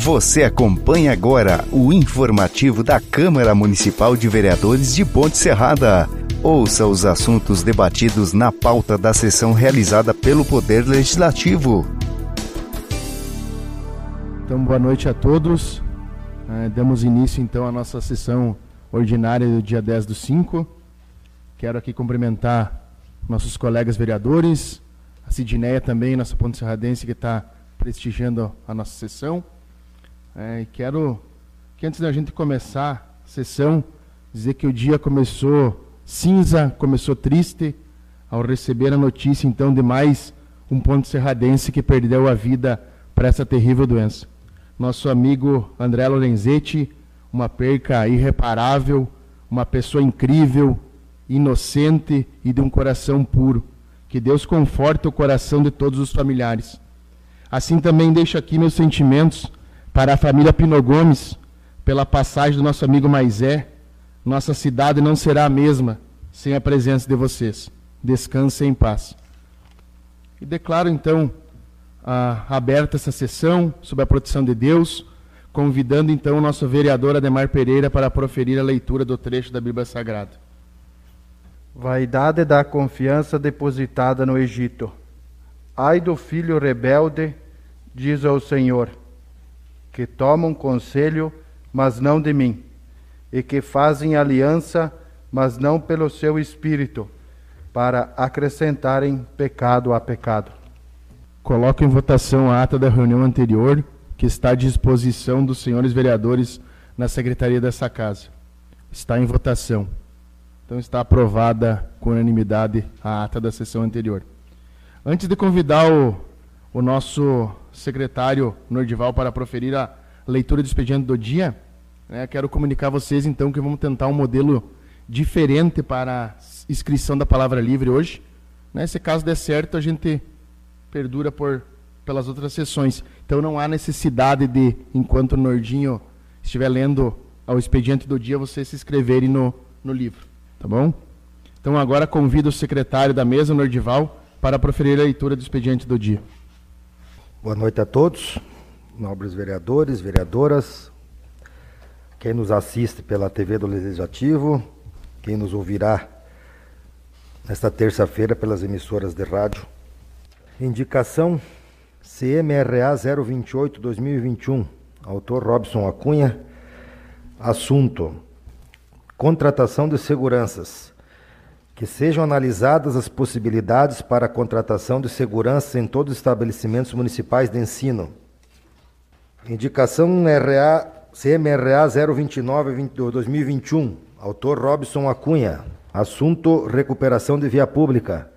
Você acompanha agora o informativo da Câmara Municipal de Vereadores de Ponte Serrada. Ouça os assuntos debatidos na pauta da sessão realizada pelo Poder Legislativo. Então, boa noite a todos. Uh, damos início então à nossa sessão ordinária do dia 10 do 5. Quero aqui cumprimentar nossos colegas vereadores, a Sidneia também, nossa ponte serradense, que está prestigiando a nossa sessão. É, quero que antes da gente começar a sessão, dizer que o dia começou cinza, começou triste, ao receber a notícia então de mais um ponto serradense que perdeu a vida para essa terrível doença. Nosso amigo André Lorenzetti, uma perca irreparável, uma pessoa incrível, inocente e de um coração puro. Que Deus conforte o coração de todos os familiares. Assim também deixo aqui meus sentimentos para a família Pino Gomes, pela passagem do nosso amigo Maisé. Nossa cidade não será a mesma sem a presença de vocês. Descansem em paz. E declaro então aberta essa sessão sob a proteção de Deus, convidando então o nosso vereador Ademar Pereira para proferir a leitura do trecho da Bíblia Sagrada. Vaidade da confiança depositada no Egito. Ai do filho rebelde, diz ao Senhor, que tomam conselho, mas não de mim, e que fazem aliança, mas não pelo seu espírito, para acrescentarem pecado a pecado. Coloco em votação a ata da reunião anterior, que está à disposição dos senhores vereadores na secretaria dessa casa. Está em votação. Então está aprovada com unanimidade a ata da sessão anterior. Antes de convidar o, o nosso secretário Nordival para proferir a leitura do expediente do dia, né, quero comunicar a vocês então que vamos tentar um modelo diferente para a inscrição da palavra livre hoje. Né, se caso der certo, a gente perdura por pelas outras sessões. Então não há necessidade de, enquanto o Nordinho estiver lendo o expediente do dia, vocês se inscreverem no, no livro. Tá bom? Então agora convido o secretário da mesa, Nordival, para proferir a leitura do expediente do dia. Boa noite a todos, nobres vereadores, vereadoras, quem nos assiste pela TV do Legislativo, quem nos ouvirá nesta terça-feira pelas emissoras de rádio. Indicação CMRA 028-2021, autor Robson Acunha, assunto Contratação de seguranças. Que sejam analisadas as possibilidades para a contratação de seguranças em todos os estabelecimentos municipais de ensino. Indicação RA, CMRA 029-2021. Autor Robson Acunha. Assunto Recuperação de via pública.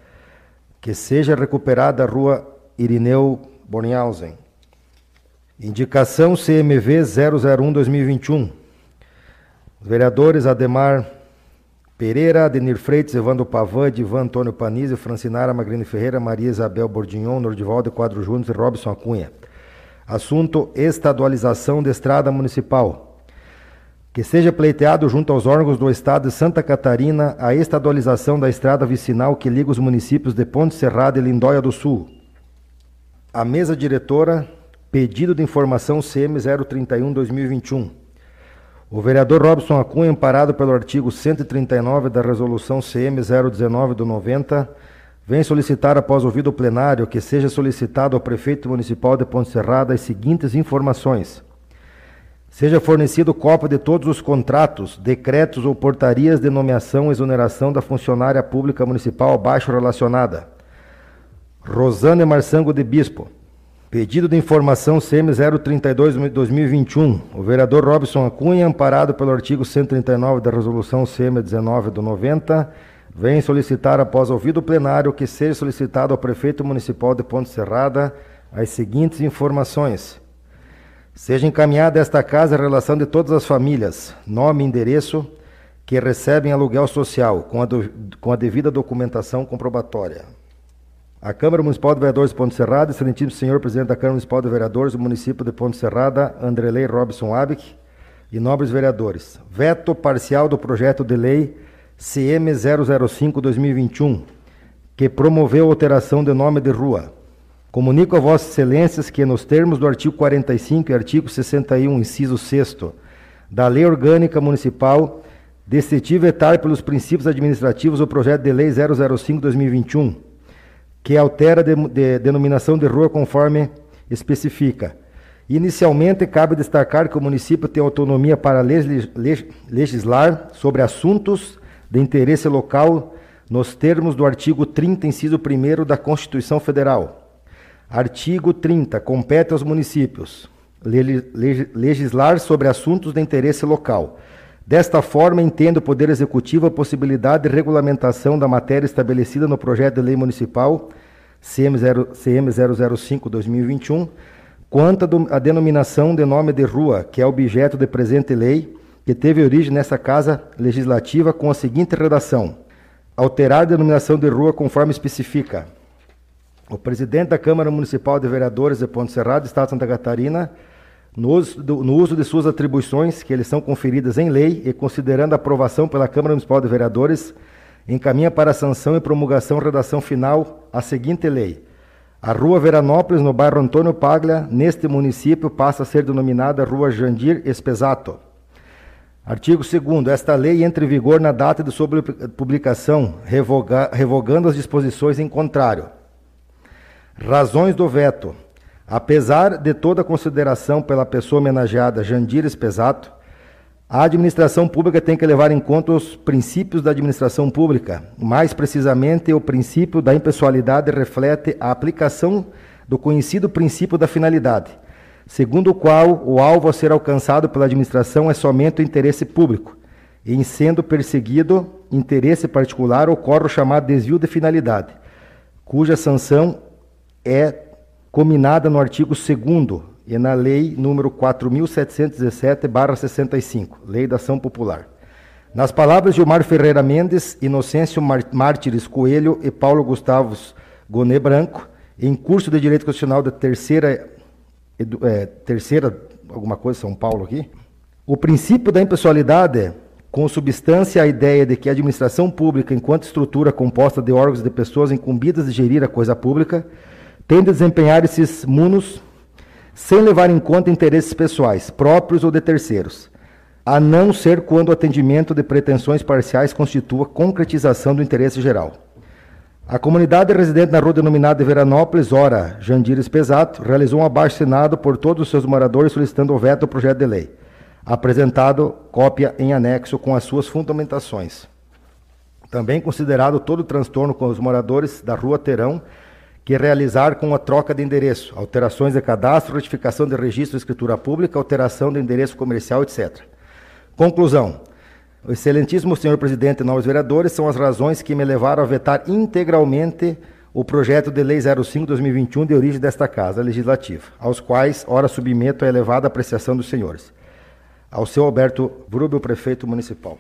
Que seja recuperada a rua Irineu Bornhausen. Indicação CMV 001-2021 os vereadores Ademar Pereira, Adenir Freitas, Evandro Pavan, Divan Antônio Panizzi, Francinara Magrini Ferreira, Maria Isabel Bordignon, Nordivaldo Quadro Júnior e Robson Acunha. Assunto: estadualização da estrada municipal. Que seja pleiteado junto aos órgãos do Estado de Santa Catarina a estadualização da estrada vicinal que liga os municípios de Ponte Serrada e Lindóia do Sul. A mesa diretora, pedido de informação CM 031-2021. O vereador Robson Acunha, amparado pelo artigo 139 da Resolução CM 019 do 90, vem solicitar, após ouvido o plenário, que seja solicitado ao prefeito municipal de Ponte Serrada as seguintes informações. Seja fornecido cópia de todos os contratos, decretos ou portarias de nomeação e exoneração da funcionária pública municipal abaixo relacionada. Rosane Marçango de Bispo. Pedido de informação CM 032-2021. O vereador Robson Acunha, amparado pelo artigo 139 da resolução CM 19 do 90, vem solicitar, após ouvido o plenário, que seja solicitado ao prefeito municipal de Ponte Serrada as seguintes informações. Seja encaminhada esta casa a relação de todas as famílias, nome e endereço, que recebem aluguel social, com a, do, com a devida documentação comprobatória. A Câmara Municipal de Vereadores de Ponte Serrada, excelentíssimo senhor presidente da Câmara Municipal de Vereadores do município de Ponte Serrada, Andrelei Robson Abic, e nobres vereadores. Veto parcial do projeto de lei CM 005-2021, que promoveu alteração de nome de rua. Comunico a Vossas Excelências que, nos termos do artigo 45 e artigo 61, inciso 6 da Lei Orgânica Municipal, decidi vetar pelos princípios administrativos o projeto de lei 005-2021, que altera a de, de, denominação de rua conforme especifica. Inicialmente, cabe destacar que o município tem autonomia para legislar sobre assuntos de interesse local nos termos do artigo 30, inciso 1 da Constituição Federal Artigo 30. Compete aos municípios legislar sobre assuntos de interesse local. Desta forma, entende o Poder Executivo a possibilidade de regulamentação da matéria estabelecida no projeto de lei municipal CM005-2021, quanto à denominação de nome de rua, que é objeto de presente lei, que teve origem nessa Casa Legislativa com a seguinte redação: alterar a denominação de rua conforme especifica. O presidente da Câmara Municipal de Vereadores de Ponte Serrado, Estado de Santa Catarina, no uso, de suas atribuições, que eles são conferidas em lei, e considerando a aprovação pela Câmara Municipal de Vereadores, encaminha para sanção e promulgação redação final a seguinte lei. A Rua Veranópolis, no bairro Antônio Paglia, neste município, passa a ser denominada Rua Jandir Espesato. Artigo 2 Esta lei entra em vigor na data de sua publicação, revoga, revogando as disposições em contrário. Razões do veto. Apesar de toda consideração pela pessoa homenageada Jandires Pesato, a administração pública tem que levar em conta os princípios da administração pública. Mais precisamente, o princípio da impessoalidade reflete a aplicação do conhecido princípio da finalidade, segundo o qual o alvo a ser alcançado pela administração é somente o interesse público. Em sendo perseguido interesse particular, ocorre o chamado desvio de finalidade, cuja sanção é combinada no artigo 2 e na lei número 4717/65, Lei da Ação Popular. Nas palavras de Omar Ferreira Mendes, Inocêncio Mártires Coelho e Paulo Gustavo Gonê Branco, em curso de Direito Constitucional da terceira, é, terceira alguma coisa, São Paulo aqui, o princípio da impessoalidade, com substância a ideia de que a administração pública, enquanto estrutura composta de órgãos de pessoas incumbidas de gerir a coisa pública, tem de desempenhar esses munos sem levar em conta interesses pessoais, próprios ou de terceiros, a não ser quando o atendimento de pretensões parciais constitua concretização do interesse geral. A comunidade residente na rua denominada Veranópolis, ora Jandires Pesato, realizou um abaixo assinado por todos os seus moradores solicitando o veto ao projeto de lei, apresentado cópia em anexo com as suas fundamentações. Também considerado todo o transtorno com os moradores da rua terão que realizar com a troca de endereço, alterações de cadastro, retificação de registro de escritura pública, alteração de endereço comercial, etc. Conclusão. O excelentíssimo senhor presidente e novos vereadores são as razões que me levaram a vetar integralmente o projeto de lei 05-2021 de origem desta Casa Legislativa, aos quais, ora, submeto a elevada apreciação dos senhores. Ao seu Alberto Vrubel, prefeito municipal.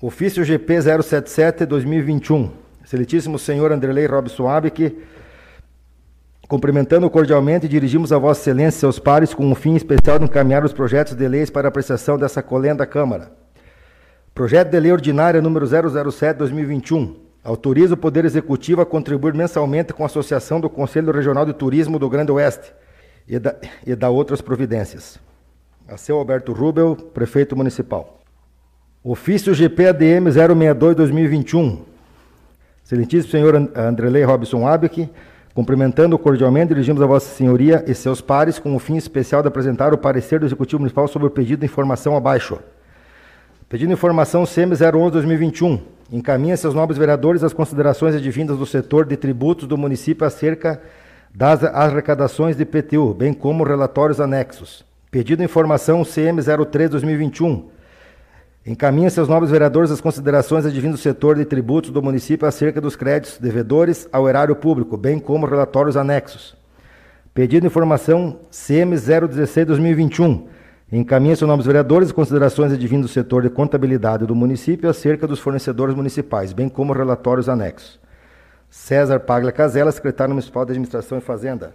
Ofício GP 077-2021 Excelentíssimo senhor Anderlei Robson Abic, cumprimentando cordialmente, dirigimos a Vossa Excelência e seus pares com um fim especial de encaminhar os projetos de leis para apreciação dessa colenda Câmara. Projeto de Lei Ordinária número 007-2021 autoriza o Poder Executivo a contribuir mensalmente com a Associação do Conselho Regional de Turismo do Grande Oeste e da, e da outras providências. A seu Alberto Rubel, Prefeito Municipal. Ofício GPADM 062-2021 Excelentíssimo senhor Andrelei Robson Abic, cumprimentando cordialmente, dirigimos a Vossa Senhoria e seus pares com o fim especial de apresentar o parecer do Executivo Municipal sobre o pedido de informação abaixo. Pedido de informação CM 011-2021. Encaminha seus nobres vereadores as considerações advindas do setor de tributos do município acerca das arrecadações de PTU, bem como relatórios anexos. Pedido de informação CM 03-2021 Encaminha seus nobres vereadores as considerações advindas do setor de tributos do município acerca dos créditos devedores ao erário público, bem como relatórios anexos. Pedido de informação CM 016-2021. Encaminha seus nobres vereadores as considerações advindas do setor de contabilidade do município acerca dos fornecedores municipais, bem como relatórios anexos. César Paglia Casella, secretário municipal de Administração e Fazenda.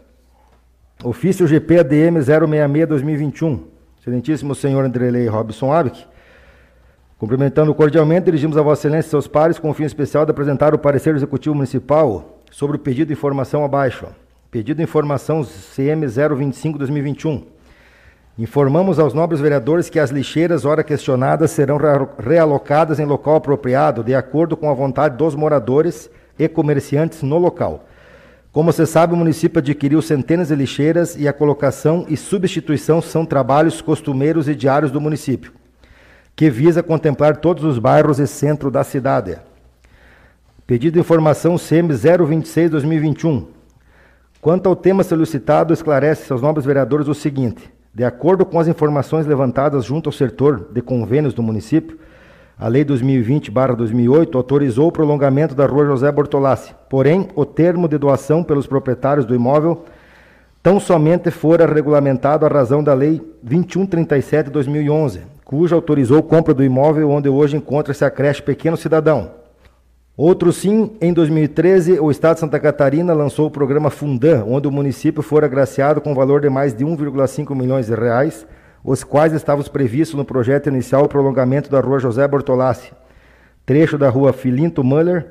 Ofício GP ADM 066-2021. Excelentíssimo senhor Andrelei Robson Abic Cumprimentando cordialmente, dirigimos a Vossa Excelência e seus pares com o fim especial de apresentar o parecer do Executivo Municipal sobre o pedido de informação abaixo. Pedido de informação CM 025-2021. Informamos aos nobres vereadores que as lixeiras, ora questionadas, serão realocadas em local apropriado, de acordo com a vontade dos moradores e comerciantes no local. Como você sabe, o município adquiriu centenas de lixeiras e a colocação e substituição são trabalhos costumeiros e diários do município, que visa contemplar todos os bairros e centro da cidade. Pedido de informação CM 026-2021. Quanto ao tema solicitado, esclarece aos nobres vereadores o seguinte: de acordo com as informações levantadas junto ao setor de convênios do município, a Lei 2020-2008 autorizou o prolongamento da Rua José Bortolassi. Porém, o termo de doação pelos proprietários do imóvel tão somente fora regulamentado à razão da Lei 2137-2011, cuja autorizou compra do imóvel onde hoje encontra-se a creche Pequeno Cidadão, Outro sim, em 2013, o Estado de Santa Catarina lançou o programa Fundan, onde o município foi agraciado com valor de mais de 1,5 milhões de reais, os quais estavam previstos no projeto inicial o prolongamento da Rua José Bortolassi, trecho da Rua Filinto Muller,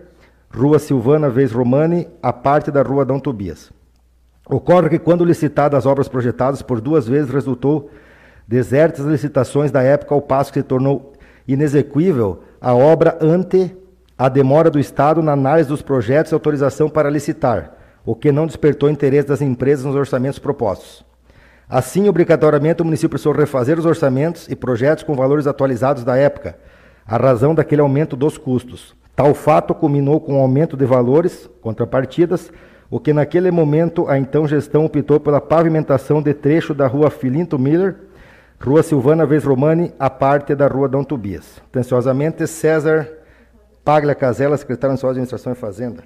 Rua Silvana Vez Romani, a parte da Rua Dom Tobias. Ocorre que quando licitadas as obras projetadas por duas vezes resultou desertas licitações da época, ao passo que se tornou inexequível a obra ante a demora do Estado na análise dos projetos e autorização para licitar, o que não despertou interesse das empresas nos orçamentos propostos. Assim, obrigatoriamente, o município precisou refazer os orçamentos e projetos com valores atualizados da época, a razão daquele aumento dos custos. Tal fato culminou com o um aumento de valores, contrapartidas, o que naquele momento a então gestão optou pela pavimentação de trecho da rua Filinto Miller, rua Silvana Vez Romani, a parte da rua Dom Tobias. Atenciosamente, César Paglia Casella, secretário nacional de Administração e Fazenda.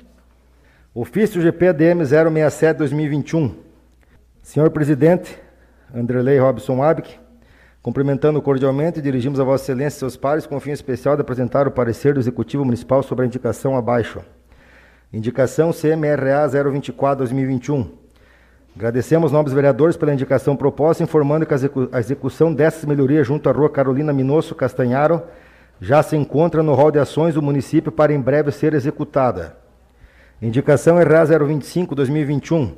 Ofício GPDM 067-2021. Senhor Presidente, Andrelei Robson Abic, cumprimentando cordialmente, dirigimos a Vossa Excelência e seus pares com o fim especial de apresentar o parecer do Executivo Municipal sobre a indicação abaixo. Indicação CMRA 024-2021. Agradecemos nobres vereadores pela indicação proposta, informando que a execução dessas melhorias junto à rua Carolina Minosso Castanharo já se encontra no rol de ações do município para em breve ser executada. Indicação RA 025-2021.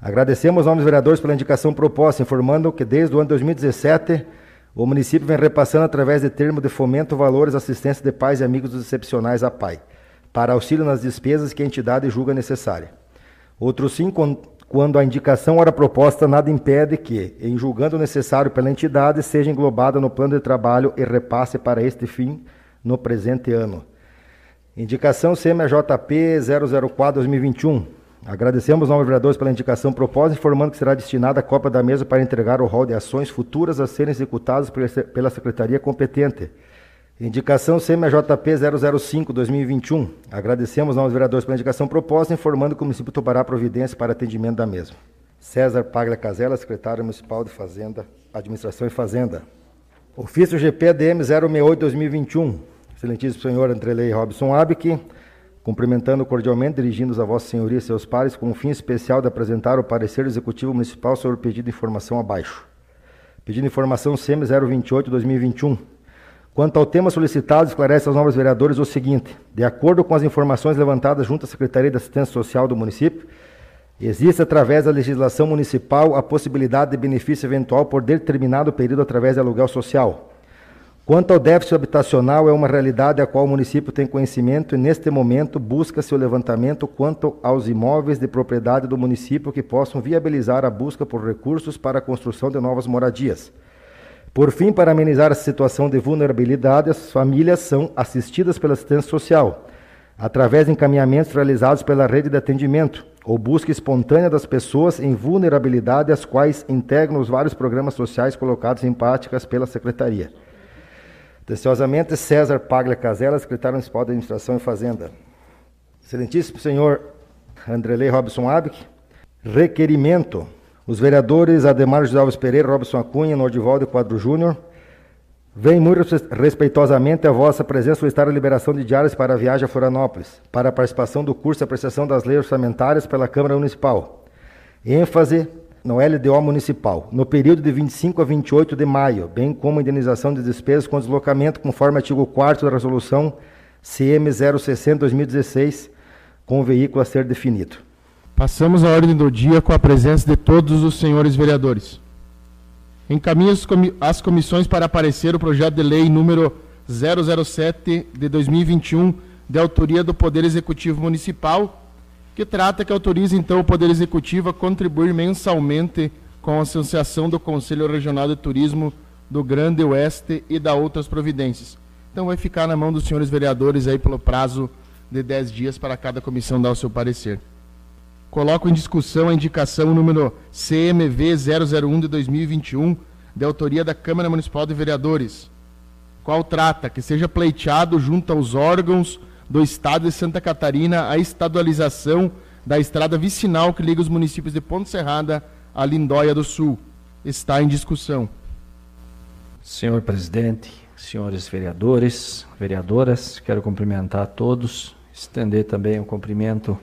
Agradecemos nomes vereadores pela indicação proposta, informando que desde o ano 2017 o município vem repassando através de termo de fomento valores assistência de pais e amigos dos excepcionais a PAI, para auxílio nas despesas que a entidade julga necessária. Outro sim, quando a indicação ora proposta, nada impede que, em julgando necessário pela entidade, seja englobada no plano de trabalho e repasse para este fim no presente ano. Indicação CMJP 004-2021. Agradecemos aos vereadores pela indicação proposta, informando que será destinada a cópia da mesa para entregar o rol de ações futuras a serem executadas pela Secretaria competente. Indicação CMJP 005-2021. Agradecemos aos vereadores pela indicação proposta, informando que o município tomará providência para atendimento da mesma. César Paglia Casella, secretário municipal de Fazenda, Administração e Fazenda. Ofício GPDM 068-2021. Excelentíssimo senhor Andrelei Robson Abic, cumprimentando cordialmente, dirigindo-os a Vossa Senhoria e seus pares, com o fim especial de apresentar o parecer do Executivo Municipal sobre o pedido de informação abaixo. Pedido de informação CM 028-2021 Quanto ao tema solicitado, esclarece aos novos vereadores o seguinte: de acordo com as informações levantadas junto à Secretaria de Assistência Social do município, existe através da legislação municipal a possibilidade de benefício eventual por determinado período através de aluguel social. Quanto ao déficit habitacional, é uma realidade a qual o município tem conhecimento e, neste momento, busca seu levantamento quanto aos imóveis de propriedade do município que possam viabilizar a busca por recursos para a construção de novas moradias. Por fim, para amenizar a situação de vulnerabilidade, as famílias são assistidas pela assistência social, através de encaminhamentos realizados pela rede de atendimento ou busca espontânea das pessoas em vulnerabilidade, as quais integram os vários programas sociais colocados em práticas pela Secretaria. Atenciosamente, César Paglia Casella, secretário municipal de Administração e Fazenda. Excelentíssimo senhor Andrelei Robson Abic, requerimento os vereadores Ademar José Alves Pereira, Robson Acunha, Nordivaldo Quadro Júnior, vem muito respeitosamente a vossa presença solicitar a liberação de diárias para a viagem a Florianópolis, para a participação do curso de apreciação das leis orçamentárias pela Câmara Municipal. ênfase no LDO municipal, no período de 25 a 28 de maio, bem como indenização de despesas com deslocamento, conforme artigo 4 da resolução CM 060-2016, com o veículo a ser definido. Passamos a ordem do dia com a presença de todos os senhores vereadores. Encaminho as comissões para aparecer o projeto de lei número 007 de 2021, de autoria do Poder Executivo Municipal, que trata que autoriza então o Poder Executivo a contribuir mensalmente com a Associação do Conselho Regional de Turismo do Grande Oeste e da outras providências. Então vai ficar na mão dos senhores vereadores aí pelo prazo de 10 dias para cada comissão dar o seu parecer. Coloco em discussão a indicação número CMV 001 de 2021, de autoria da Câmara Municipal de Vereadores, qual trata que seja pleiteado junto aos órgãos do Estado de Santa Catarina a estadualização da estrada vicinal que liga os municípios de Ponte Serrada a Lindóia do Sul. Está em discussão. Senhor presidente, senhores vereadores, vereadoras, quero cumprimentar a todos, estender também o cumprimento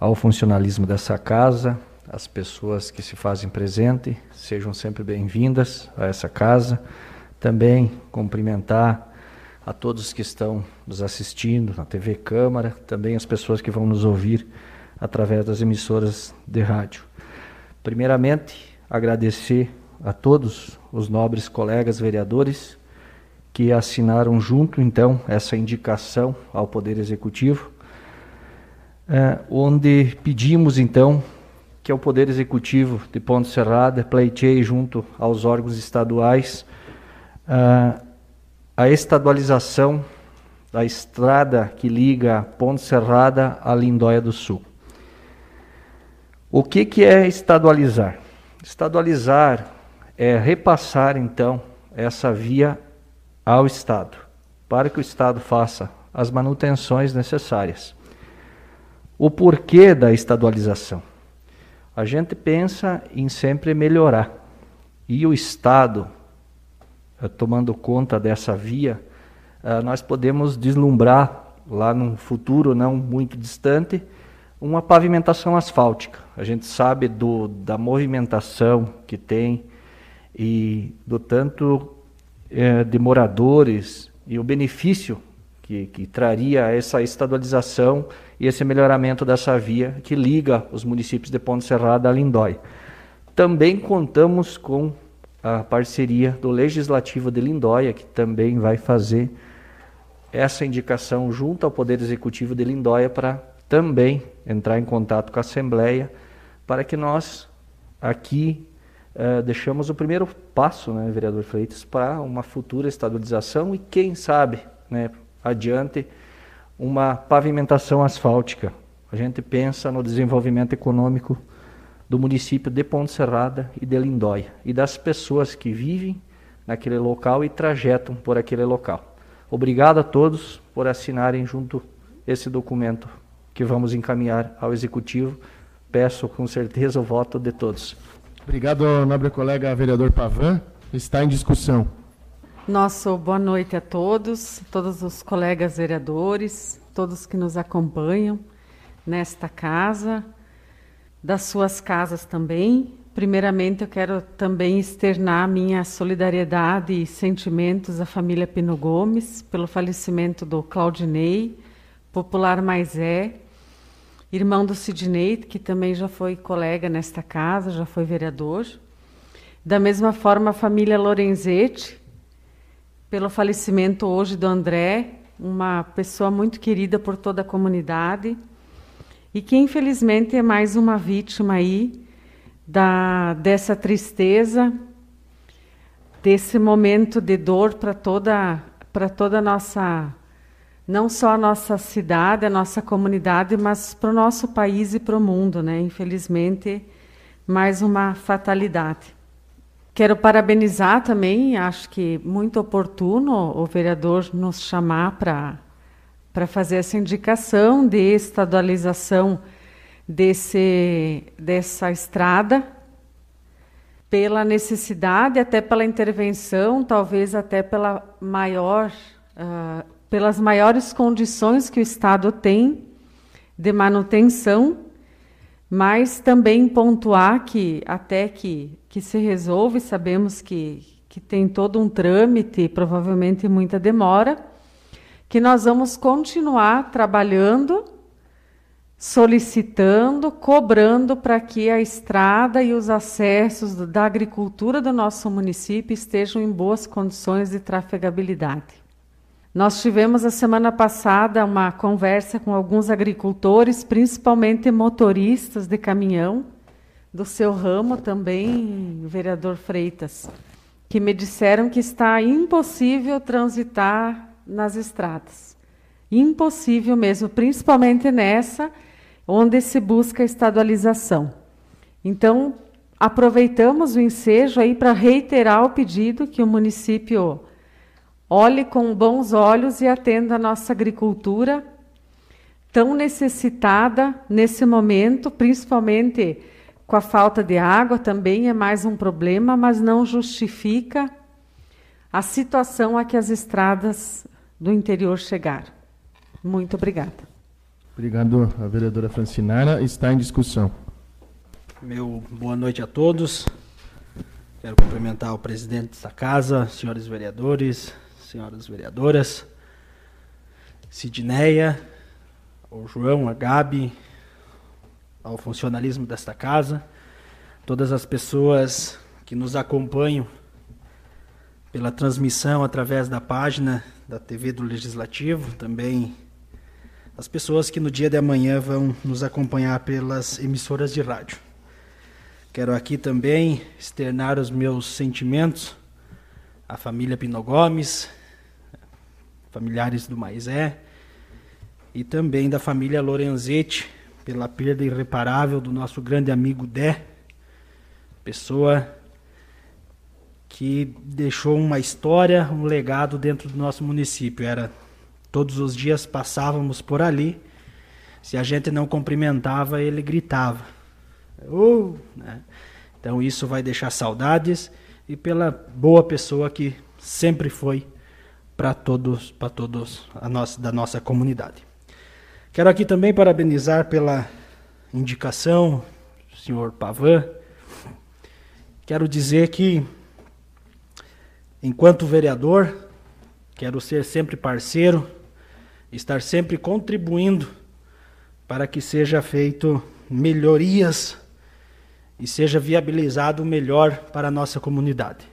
ao funcionalismo dessa casa, as pessoas que se fazem presente, sejam sempre bem-vindas a essa casa. Também cumprimentar a todos que estão nos assistindo na TV Câmara, também as pessoas que vão nos ouvir através das emissoras de rádio. Primeiramente, agradecer a todos os nobres colegas vereadores que assinaram junto, então, essa indicação ao Poder Executivo é, onde pedimos então que o Poder Executivo de Ponte Serrada pleiteie junto aos órgãos estaduais uh, a estadualização da estrada que liga Ponte Serrada a Lindóia do Sul. O que, que é estadualizar? Estadualizar é repassar então essa via ao Estado, para que o Estado faça as manutenções necessárias. O porquê da estadualização? A gente pensa em sempre melhorar. E o Estado, eh, tomando conta dessa via, eh, nós podemos deslumbrar lá num futuro não muito distante uma pavimentação asfáltica. A gente sabe do, da movimentação que tem e do tanto é, de moradores e o benefício que, que traria essa estadualização e esse melhoramento dessa via que liga os municípios de Ponte Serrada a Lindóia. Também contamos com a parceria do Legislativo de Lindóia, que também vai fazer essa indicação junto ao Poder Executivo de Lindóia para também entrar em contato com a Assembleia para que nós aqui uh, deixamos o primeiro passo, né, vereador Freitas, para uma futura estadualização e quem sabe, né, adiante uma pavimentação asfáltica. A gente pensa no desenvolvimento econômico do município de Ponte Serrada e de Lindóia e das pessoas que vivem naquele local e trajetam por aquele local. Obrigado a todos por assinarem junto esse documento que vamos encaminhar ao executivo. Peço com certeza o voto de todos. Obrigado, nobre colega vereador Pavan. Está em discussão. Nosso boa noite a todos, todos os colegas vereadores, todos que nos acompanham nesta casa, das suas casas também. Primeiramente, eu quero também externar minha solidariedade e sentimentos à família Pino Gomes pelo falecimento do Claudinei, popular Maisé, irmão do Sidney, que também já foi colega nesta casa, já foi vereador. Da mesma forma, a família Lorenzetti, pelo falecimento hoje do André, uma pessoa muito querida por toda a comunidade e que infelizmente é mais uma vítima aí da dessa tristeza, desse momento de dor para toda para toda a nossa não só a nossa cidade, a nossa comunidade, mas para o nosso país e para o mundo, né? Infelizmente, mais uma fatalidade. Quero parabenizar também, acho que muito oportuno o vereador nos chamar para para fazer essa indicação de estadualização desse, dessa estrada, pela necessidade, até pela intervenção, talvez até pela maior, uh, pelas maiores condições que o Estado tem de manutenção mas também pontuar que até que, que se resolve, sabemos que, que tem todo um trâmite, provavelmente muita demora, que nós vamos continuar trabalhando solicitando, cobrando para que a estrada e os acessos da agricultura do nosso município estejam em boas condições de trafegabilidade. Nós tivemos a semana passada uma conversa com alguns agricultores, principalmente motoristas de caminhão, do seu ramo também, vereador Freitas, que me disseram que está impossível transitar nas estradas. Impossível mesmo, principalmente nessa onde se busca estadualização. Então, aproveitamos o ensejo aí para reiterar o pedido que o município olhe com bons olhos e atenda a nossa agricultura tão necessitada nesse momento, principalmente com a falta de água, também é mais um problema, mas não justifica a situação a que as estradas do interior chegaram. Muito obrigada. Obrigado, a vereadora Francinara. Está em discussão. Meu boa noite a todos. Quero cumprimentar o presidente da casa, senhores vereadores, senhoras vereadoras, Sidneia, o João, a Gabi, ao funcionalismo desta casa, todas as pessoas que nos acompanham pela transmissão através da página da TV do Legislativo, também as pessoas que no dia de amanhã vão nos acompanhar pelas emissoras de rádio. Quero aqui também externar os meus sentimentos à família Pino Gomes, familiares do Maisé, e também da família Lorenzetti, pela perda irreparável do nosso grande amigo Dé, pessoa que deixou uma história, um legado dentro do nosso município. Era Todos os dias passávamos por ali. Se a gente não cumprimentava, ele gritava. Uh, né? Então isso vai deixar saudades e pela boa pessoa que sempre foi para todos, para todos a nossa, da nossa comunidade. Quero aqui também parabenizar pela indicação, senhor Pavan. Quero dizer que, enquanto vereador, quero ser sempre parceiro estar sempre contribuindo para que seja feito melhorias e seja viabilizado melhor para a nossa comunidade.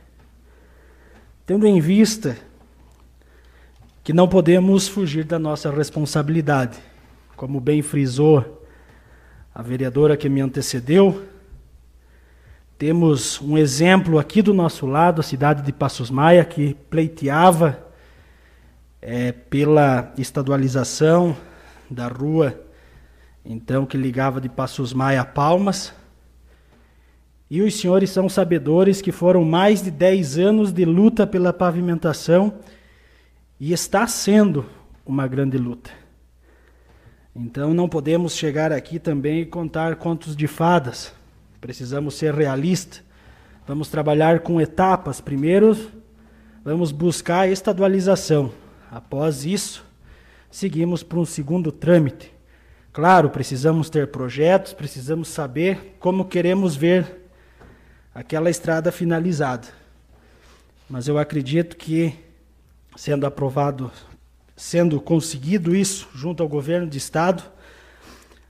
Tendo em vista que não podemos fugir da nossa responsabilidade, como bem frisou a vereadora que me antecedeu, temos um exemplo aqui do nosso lado, a cidade de Passos Maia, que pleiteava é, pela estadualização da rua, então que ligava de Passos Maia a Palmas. E os senhores são sabedores que foram mais de 10 anos de luta pela pavimentação e está sendo uma grande luta. Então não podemos chegar aqui também e contar contos de fadas. Precisamos ser realistas. Vamos trabalhar com etapas. Primeiro, vamos buscar a estadualização. Após isso, seguimos para um segundo trâmite. Claro, precisamos ter projetos, precisamos saber como queremos ver aquela estrada finalizada. Mas eu acredito que, sendo aprovado, sendo conseguido isso junto ao governo de estado,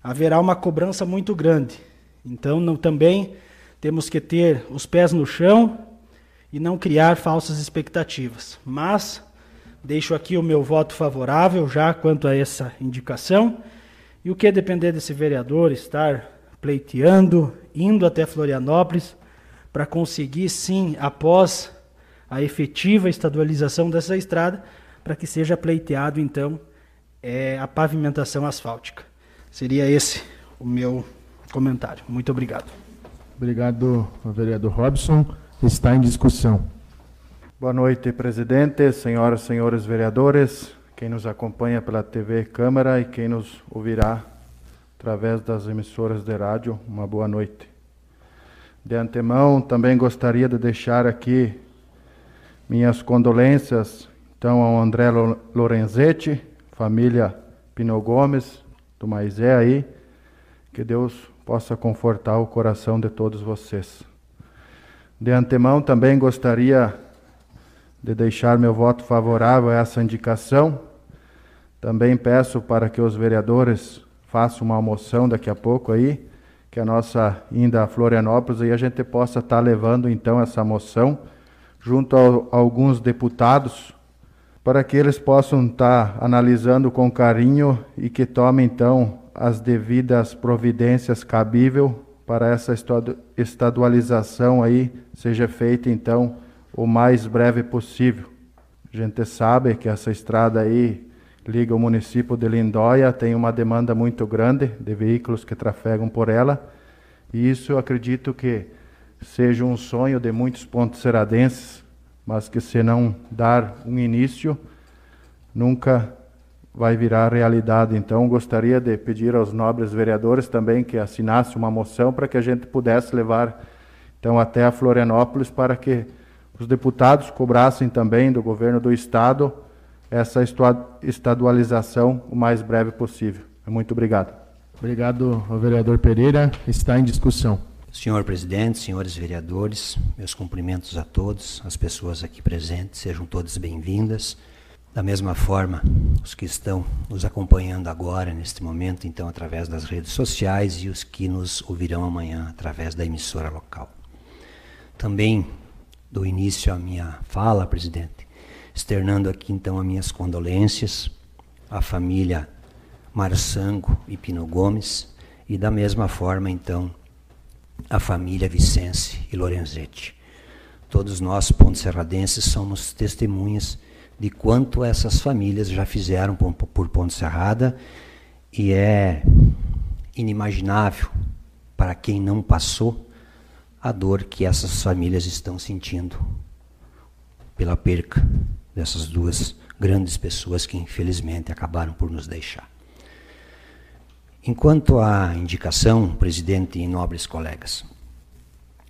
haverá uma cobrança muito grande. Então, não, também temos que ter os pés no chão e não criar falsas expectativas. Mas Deixo aqui o meu voto favorável já quanto a essa indicação. E o que depender desse vereador estar pleiteando, indo até Florianópolis, para conseguir, sim, após a efetiva estadualização dessa estrada, para que seja pleiteado, então, é, a pavimentação asfáltica. Seria esse o meu comentário. Muito obrigado. Obrigado, vereador Robson. Está em discussão. Boa noite, presidente, senhoras e senhores vereadores, quem nos acompanha pela TV Câmara e quem nos ouvirá através das emissoras de rádio, uma boa noite. De antemão, também gostaria de deixar aqui minhas condolências então ao André Lorenzetti, família Pino Gomes, do Maisé aí, que Deus possa confortar o coração de todos vocês. De antemão, também gostaria de deixar meu voto favorável a essa indicação. Também peço para que os vereadores faça uma moção daqui a pouco aí, que a nossa inda a Florianópolis aí a gente possa estar tá levando então essa moção junto a, alguns deputados para que eles possam estar analisando com carinho e que tomem então as devidas providências cabíveis para essa estadualização aí seja feita então o mais breve possível. A gente sabe que essa estrada aí liga o município de Lindóia, tem uma demanda muito grande de veículos que trafegam por ela, e isso eu acredito que seja um sonho de muitos pontos seradenses, mas que se não dar um início, nunca vai virar realidade. Então, gostaria de pedir aos nobres vereadores também que assinasse uma moção para que a gente pudesse levar então até a Florianópolis para que os deputados cobrassem também do governo do estado essa estadualização o mais breve possível. Muito obrigado. Obrigado vereador Pereira. Está em discussão. Senhor presidente, senhores vereadores, meus cumprimentos a todos, as pessoas aqui presentes, sejam todas bem-vindas. Da mesma forma, os que estão nos acompanhando agora, neste momento, então, através das redes sociais e os que nos ouvirão amanhã através da emissora local. Também dou início à minha fala, presidente, externando aqui então as minhas condolências à família Marçango e Pino Gomes e da mesma forma então à família Vicente e Lorenzetti. Todos nós, pontos serradenses, somos testemunhas de quanto essas famílias já fizeram por, por Ponte Serrada e é inimaginável para quem não passou a dor que essas famílias estão sentindo pela perca dessas duas grandes pessoas que infelizmente acabaram por nos deixar. Enquanto à indicação, presidente e nobres colegas,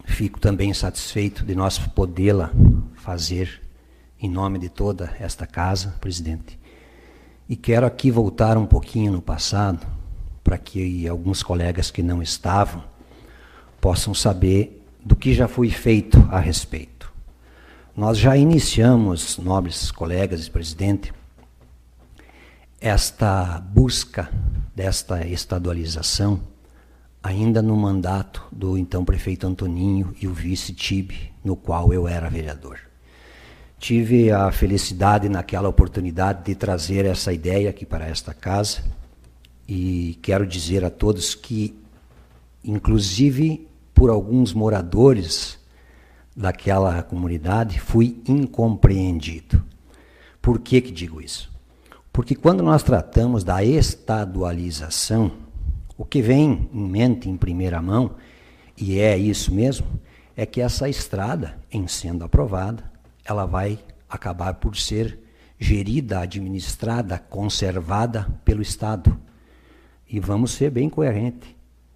fico também satisfeito de nós podê-la fazer em nome de toda esta casa, presidente. E quero aqui voltar um pouquinho no passado, para que alguns colegas que não estavam possam saber do que já foi feito a respeito. Nós já iniciamos, nobres colegas e presidente, esta busca desta estadualização ainda no mandato do então prefeito Antoninho e o vice Tibe, no qual eu era vereador. Tive a felicidade naquela oportunidade de trazer essa ideia aqui para esta casa e quero dizer a todos que, inclusive por alguns moradores daquela comunidade, fui incompreendido. Por que, que digo isso? Porque quando nós tratamos da estadualização, o que vem em mente em primeira mão, e é isso mesmo, é que essa estrada, em sendo aprovada, ela vai acabar por ser gerida, administrada, conservada pelo Estado. E vamos ser bem coerentes.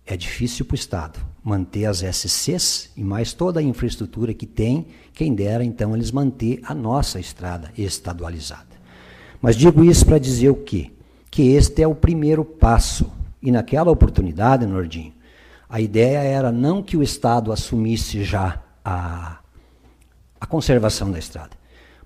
É difícil para o Estado manter as SCs e mais toda a infraestrutura que tem, quem dera então eles manter a nossa estrada estadualizada. Mas digo isso para dizer o quê? Que este é o primeiro passo. E naquela oportunidade, Nordinho, a ideia era não que o Estado assumisse já a a conservação da estrada.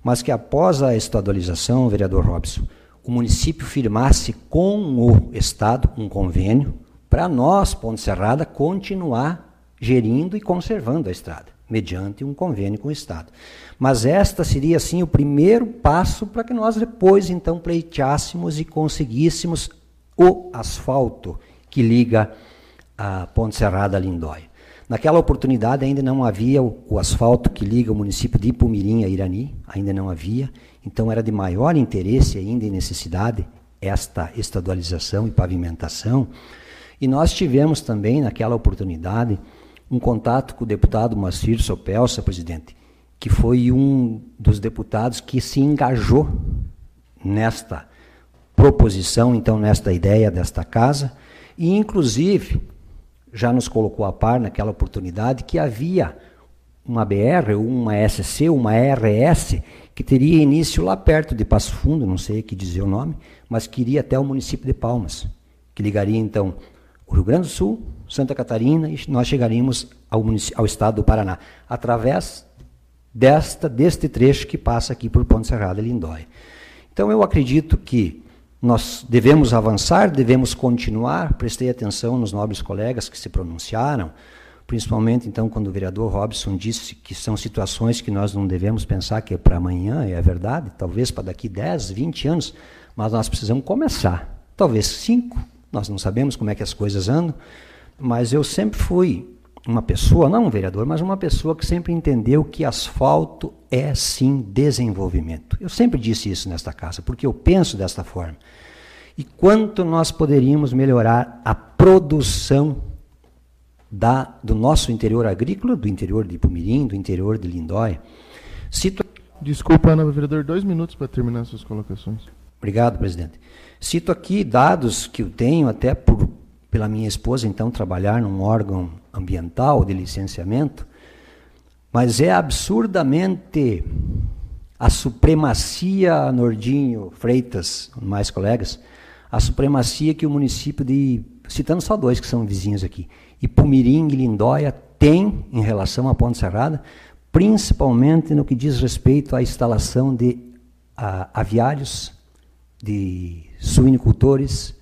Mas que após a estadualização, vereador Robson, o município firmasse com o Estado um convênio para nós, Ponte Serrada, continuar gerindo e conservando a estrada, mediante um convênio com o Estado. Mas esta seria, assim, o primeiro passo para que nós depois, então, pleiteássemos e conseguíssemos o asfalto que liga a Ponte Serrada a Lindóia. Naquela oportunidade ainda não havia o, o, asfalto que liga o município de Ipumirim a Irani, ainda não havia, então era de maior interesse ainda e necessidade esta estadualização e pavimentação. E nós tivemos também naquela oportunidade um contato com o deputado Macir Sopelsa, presidente, que foi um dos deputados que se engajou nesta proposição, então nesta ideia desta casa, e inclusive já nos colocou a par naquela oportunidade que havia uma BR, uma SC, uma RS, que teria início lá perto de Passo Fundo, não sei que dizer o nome, mas que iria até o município de Palmas, que ligaria então o Rio Grande do Sul, Santa Catarina e nós chegaríamos ao, ao estado do Paraná, através desta deste trecho que passa aqui por Ponte Serrada e Lindóia. Então eu acredito que nós devemos avançar, devemos continuar. Prestei atenção nos nobres colegas que se pronunciaram, principalmente então quando o vereador Robson disse que são situações que nós não devemos pensar que é para amanhã, é verdade, talvez para daqui 10, 20 anos, mas nós precisamos começar. Talvez 5, nós não sabemos como é que as coisas andam, mas eu sempre fui uma pessoa, não um vereador, mas uma pessoa que sempre entendeu que asfalto é sim desenvolvimento. Eu sempre disse isso nesta casa, porque eu penso desta forma. E quanto nós poderíamos melhorar a produção da, do nosso interior agrícola, do interior de Pumirim, do interior de Lindóia. Cito... Desculpa, Ana, vereador, dois minutos para terminar suas colocações. Obrigado, presidente. Cito aqui dados que eu tenho até por, pela minha esposa, então, trabalhar num órgão ambiental de licenciamento, mas é absurdamente a supremacia, Nordinho, Freitas, mais colegas, a supremacia que o município de, citando só dois que são vizinhos aqui, Ipumirim e Lindóia tem em relação à Ponte Serrada, principalmente no que diz respeito à instalação de a, aviários, de suinicultores,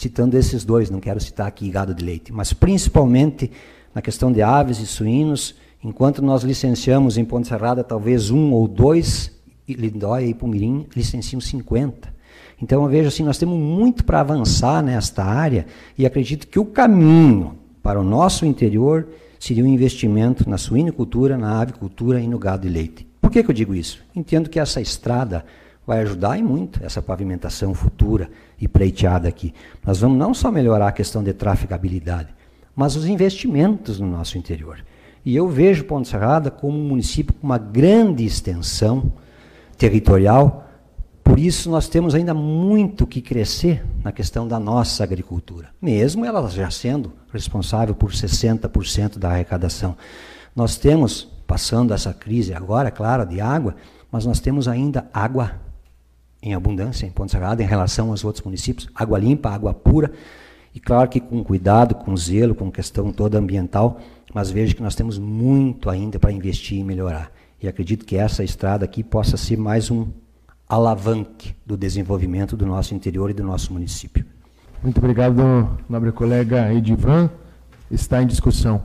citando esses dois, não quero citar aqui gado de leite, mas principalmente na questão de aves e suínos, enquanto nós licenciamos em Ponte Serrada talvez um ou dois, Lindóia e Pumirim licenciam 50. Então eu vejo assim, nós temos muito para avançar nesta área e acredito que o caminho para o nosso interior seria um investimento na suinicultura, na avicultura e no gado de leite. Por que, que eu digo isso? Entendo que essa estrada vai ajudar e muito essa pavimentação futura e pleiteada aqui. Nós vamos não só melhorar a questão de trafegabilidade, mas os investimentos no nosso interior. E eu vejo Ponte Serrada como um município com uma grande extensão territorial, por isso nós temos ainda muito que crescer na questão da nossa agricultura, mesmo ela já sendo responsável por 60% da arrecadação. Nós temos, passando essa crise agora, claro, de água, mas nós temos ainda água em abundância em Ponte Sagrada em relação aos outros municípios, água limpa, água pura, e claro que com cuidado, com zelo, com questão toda ambiental, mas vejo que nós temos muito ainda para investir e melhorar. E acredito que essa estrada aqui possa ser mais um alavanque do desenvolvimento do nosso interior e do nosso município. Muito obrigado, nobre colega Edivan. Está em discussão.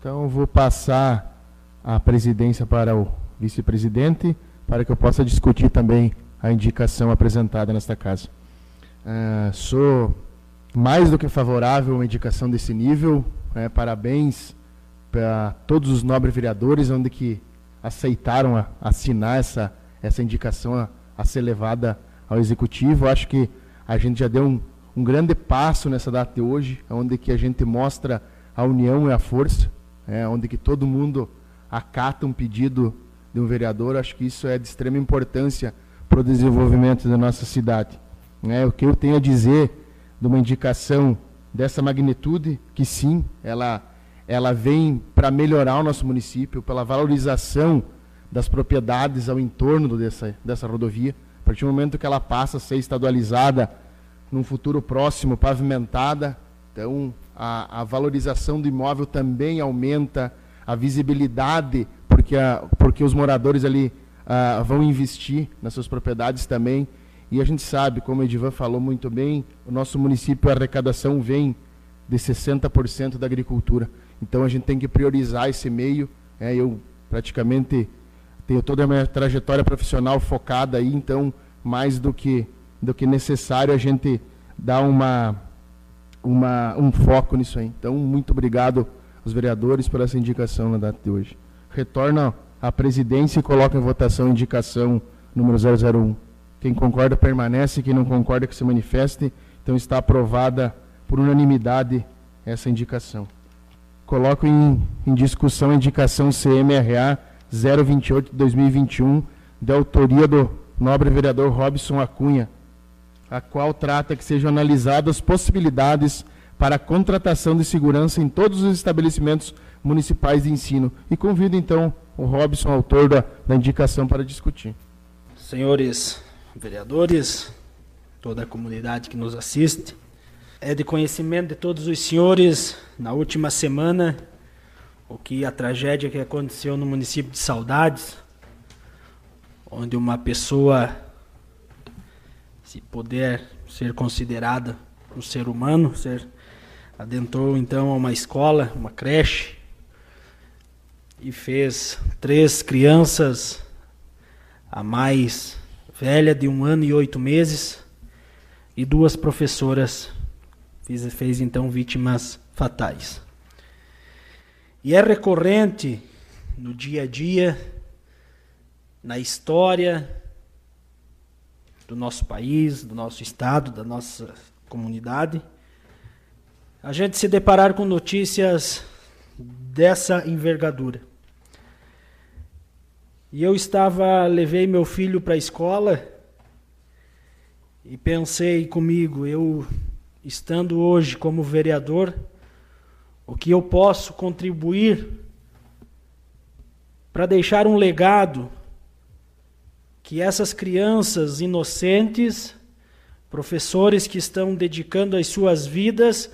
Então, vou passar a presidência para o vice-presidente, para que eu possa discutir também a indicação apresentada nesta casa. Uh, sou mais do que favorável a uma indicação desse nível. Né? Parabéns para todos os nobres vereadores, onde que aceitaram a, assinar essa, essa indicação a, a, ser levada ao executivo. Acho que a gente já deu um, um grande passo nessa data de hoje, onde que a gente mostra a união e a força, é, onde que todo mundo acata um pedido de um vereador. Acho que isso é de extrema importância para o desenvolvimento da nossa cidade. É, o que eu tenho a dizer de uma indicação dessa magnitude, que sim, ela, ela vem para melhorar o nosso município, pela valorização das propriedades ao entorno dessa, dessa rodovia. A partir do momento que ela passa a ser estadualizada, num futuro próximo, pavimentada, então a, a valorização do imóvel também aumenta, a visibilidade, porque, a, porque os moradores ali uh, vão investir nas suas propriedades também. E a gente sabe, como o Edivan falou muito bem, o nosso município, a arrecadação vem de 60% da agricultura. Então a gente tem que priorizar esse meio. É, eu praticamente tenho toda a minha trajetória profissional focada aí, então mais do que, do que necessário a gente dar uma, uma, um foco nisso aí. Então, muito obrigado aos vereadores por essa indicação na data de hoje. Retorna a presidência e coloca em votação a indicação número 001. Quem concorda permanece, quem não concorda que se manifeste. Então está aprovada por unanimidade essa indicação. Coloco em, em discussão a indicação CMRA 028 de 2021, de autoria do nobre vereador Robson Acunha, a qual trata que sejam analisadas possibilidades para a contratação de segurança em todos os estabelecimentos municipais de ensino. E convido então o Robson, autor da, da indicação, para discutir. Senhores vereadores, toda a comunidade que nos assiste, é de conhecimento de todos os senhores, na última semana, o que a tragédia que aconteceu no município de Saudades, onde uma pessoa se puder ser considerada um ser humano, ser adentrou então a uma escola, uma creche e fez três crianças, a mais velha de um ano e oito meses e duas professoras fez, fez então vítimas fatais. E é recorrente no dia a dia, na história do nosso país, do nosso estado, da nossa comunidade, a gente se deparar com notícias dessa envergadura. E eu estava, levei meu filho para a escola e pensei comigo, eu estando hoje como vereador, o que eu posso contribuir para deixar um legado que essas crianças inocentes, professores que estão dedicando as suas vidas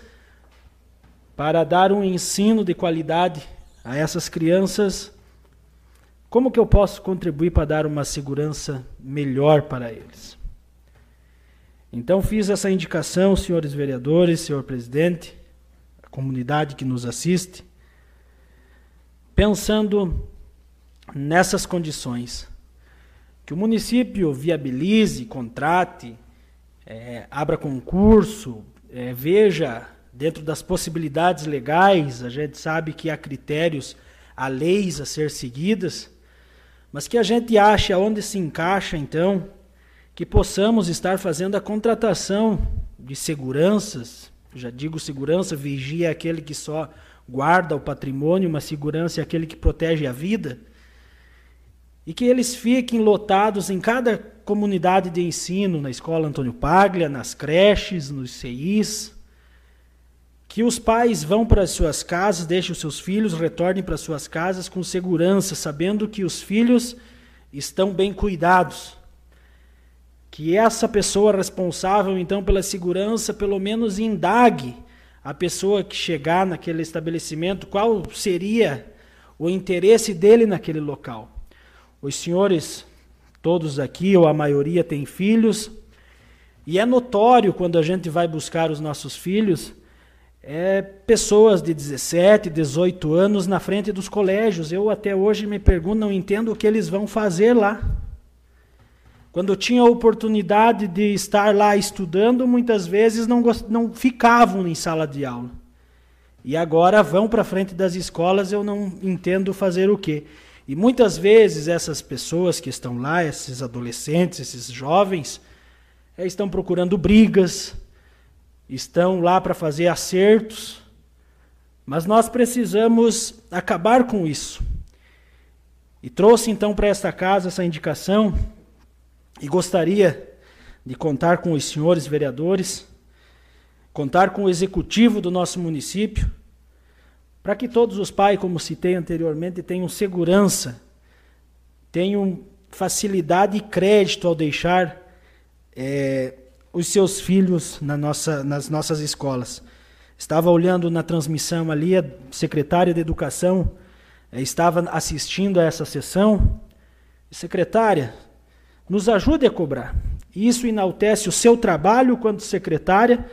para dar um ensino de qualidade a essas crianças, como que eu posso contribuir para dar uma segurança melhor para eles? Então fiz essa indicação, senhores vereadores, senhor presidente, comunidade que nos assiste, pensando nessas condições. Que o município viabilize, contrate, é, abra concurso, é, veja dentro das possibilidades legais, a gente sabe que há critérios, há leis a ser seguidas, mas que a gente ache aonde se encaixa, então, que possamos estar fazendo a contratação de seguranças, já digo segurança, vigia é aquele que só guarda o patrimônio, mas segurança é aquele que protege a vida. E que eles fiquem lotados em cada comunidade de ensino, na escola Antônio Paglia, nas creches, nos CIs. Que os pais vão para as suas casas, deixem os seus filhos, retornem para as suas casas com segurança, sabendo que os filhos estão bem cuidados que essa pessoa responsável então pela segurança pelo menos indague a pessoa que chegar naquele estabelecimento qual seria o interesse dele naquele local. Os senhores, todos aqui, ou a maioria, têm filhos, e é notório quando a gente vai buscar os nossos filhos, é, pessoas de 17, 18 anos na frente dos colégios. Eu até hoje me pergunto, não entendo o que eles vão fazer lá. Quando tinha a oportunidade de estar lá estudando, muitas vezes não, não ficavam em sala de aula. E agora vão para frente das escolas, eu não entendo fazer o quê. E muitas vezes essas pessoas que estão lá, esses adolescentes, esses jovens, é, estão procurando brigas, estão lá para fazer acertos, mas nós precisamos acabar com isso. E trouxe então para esta casa essa indicação e gostaria de contar com os senhores vereadores, contar com o executivo do nosso município, para que todos os pais, como citei anteriormente, tenham segurança, tenham facilidade e crédito ao deixar é, os seus filhos na nossa, nas nossas escolas. Estava olhando na transmissão ali, a secretária de Educação é, estava assistindo a essa sessão. Secretária, nos ajude a cobrar. Isso enaltece o seu trabalho quanto secretária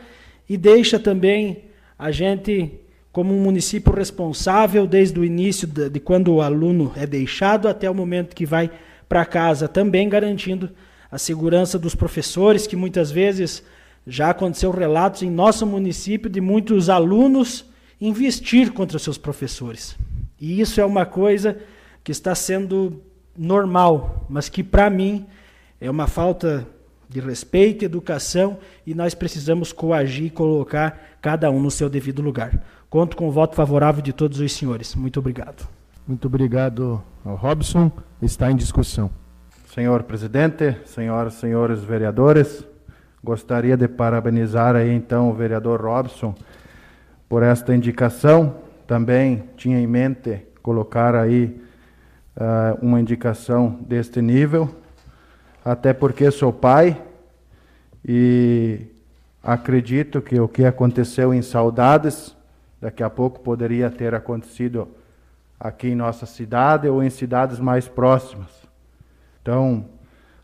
e deixa também a gente como um município responsável desde o início de, de quando o aluno é deixado até o momento que vai para casa, também garantindo a segurança dos professores, que muitas vezes já aconteceu relatos em nosso município de muitos alunos investir contra seus professores. E isso é uma coisa que está sendo normal, mas que para mim é uma falta de respeito, educação e nós precisamos coagir e colocar cada um no seu devido lugar. Conto com o voto favorável de todos os senhores. Muito obrigado. Muito obrigado Robson. Está em discussão. Senhor presidente, senhoras e senhores vereadores, gostaria de parabenizar aí então o vereador Robson por esta indicação. Também tinha em mente colocar aí uh, uma indicação deste nível até porque sou pai e acredito que o que aconteceu em Saudades, daqui a pouco poderia ter acontecido aqui em nossa cidade ou em cidades mais próximas. Então,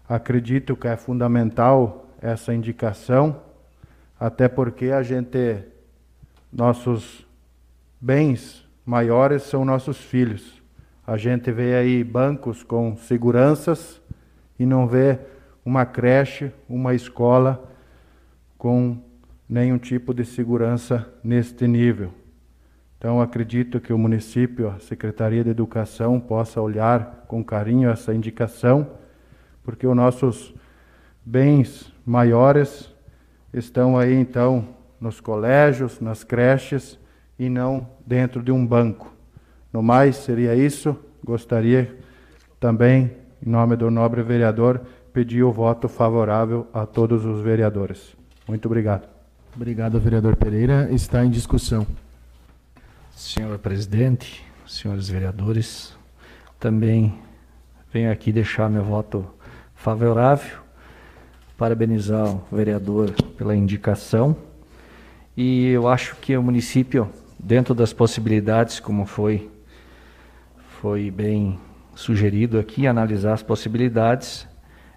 acredito que é fundamental essa indicação, até porque a gente, nossos bens maiores são nossos filhos. A gente vê aí bancos com seguranças e não vê uma creche, uma escola com nenhum tipo de segurança neste nível. Então, acredito que o município, a Secretaria de Educação, possa olhar com carinho essa indicação, porque os nossos bens maiores estão aí, então, nos colégios, nas creches e não dentro de um banco. No mais, seria isso. Gostaria também, em nome do nobre vereador, pedir o voto favorável a todos os vereadores. Muito obrigado. Obrigado, vereador Pereira. Está em discussão. Senhor presidente, senhores vereadores, também venho aqui deixar meu voto favorável, parabenizar o vereador pela indicação e eu acho que o município, dentro das possibilidades, como foi, foi bem sugerido aqui, analisar as possibilidades,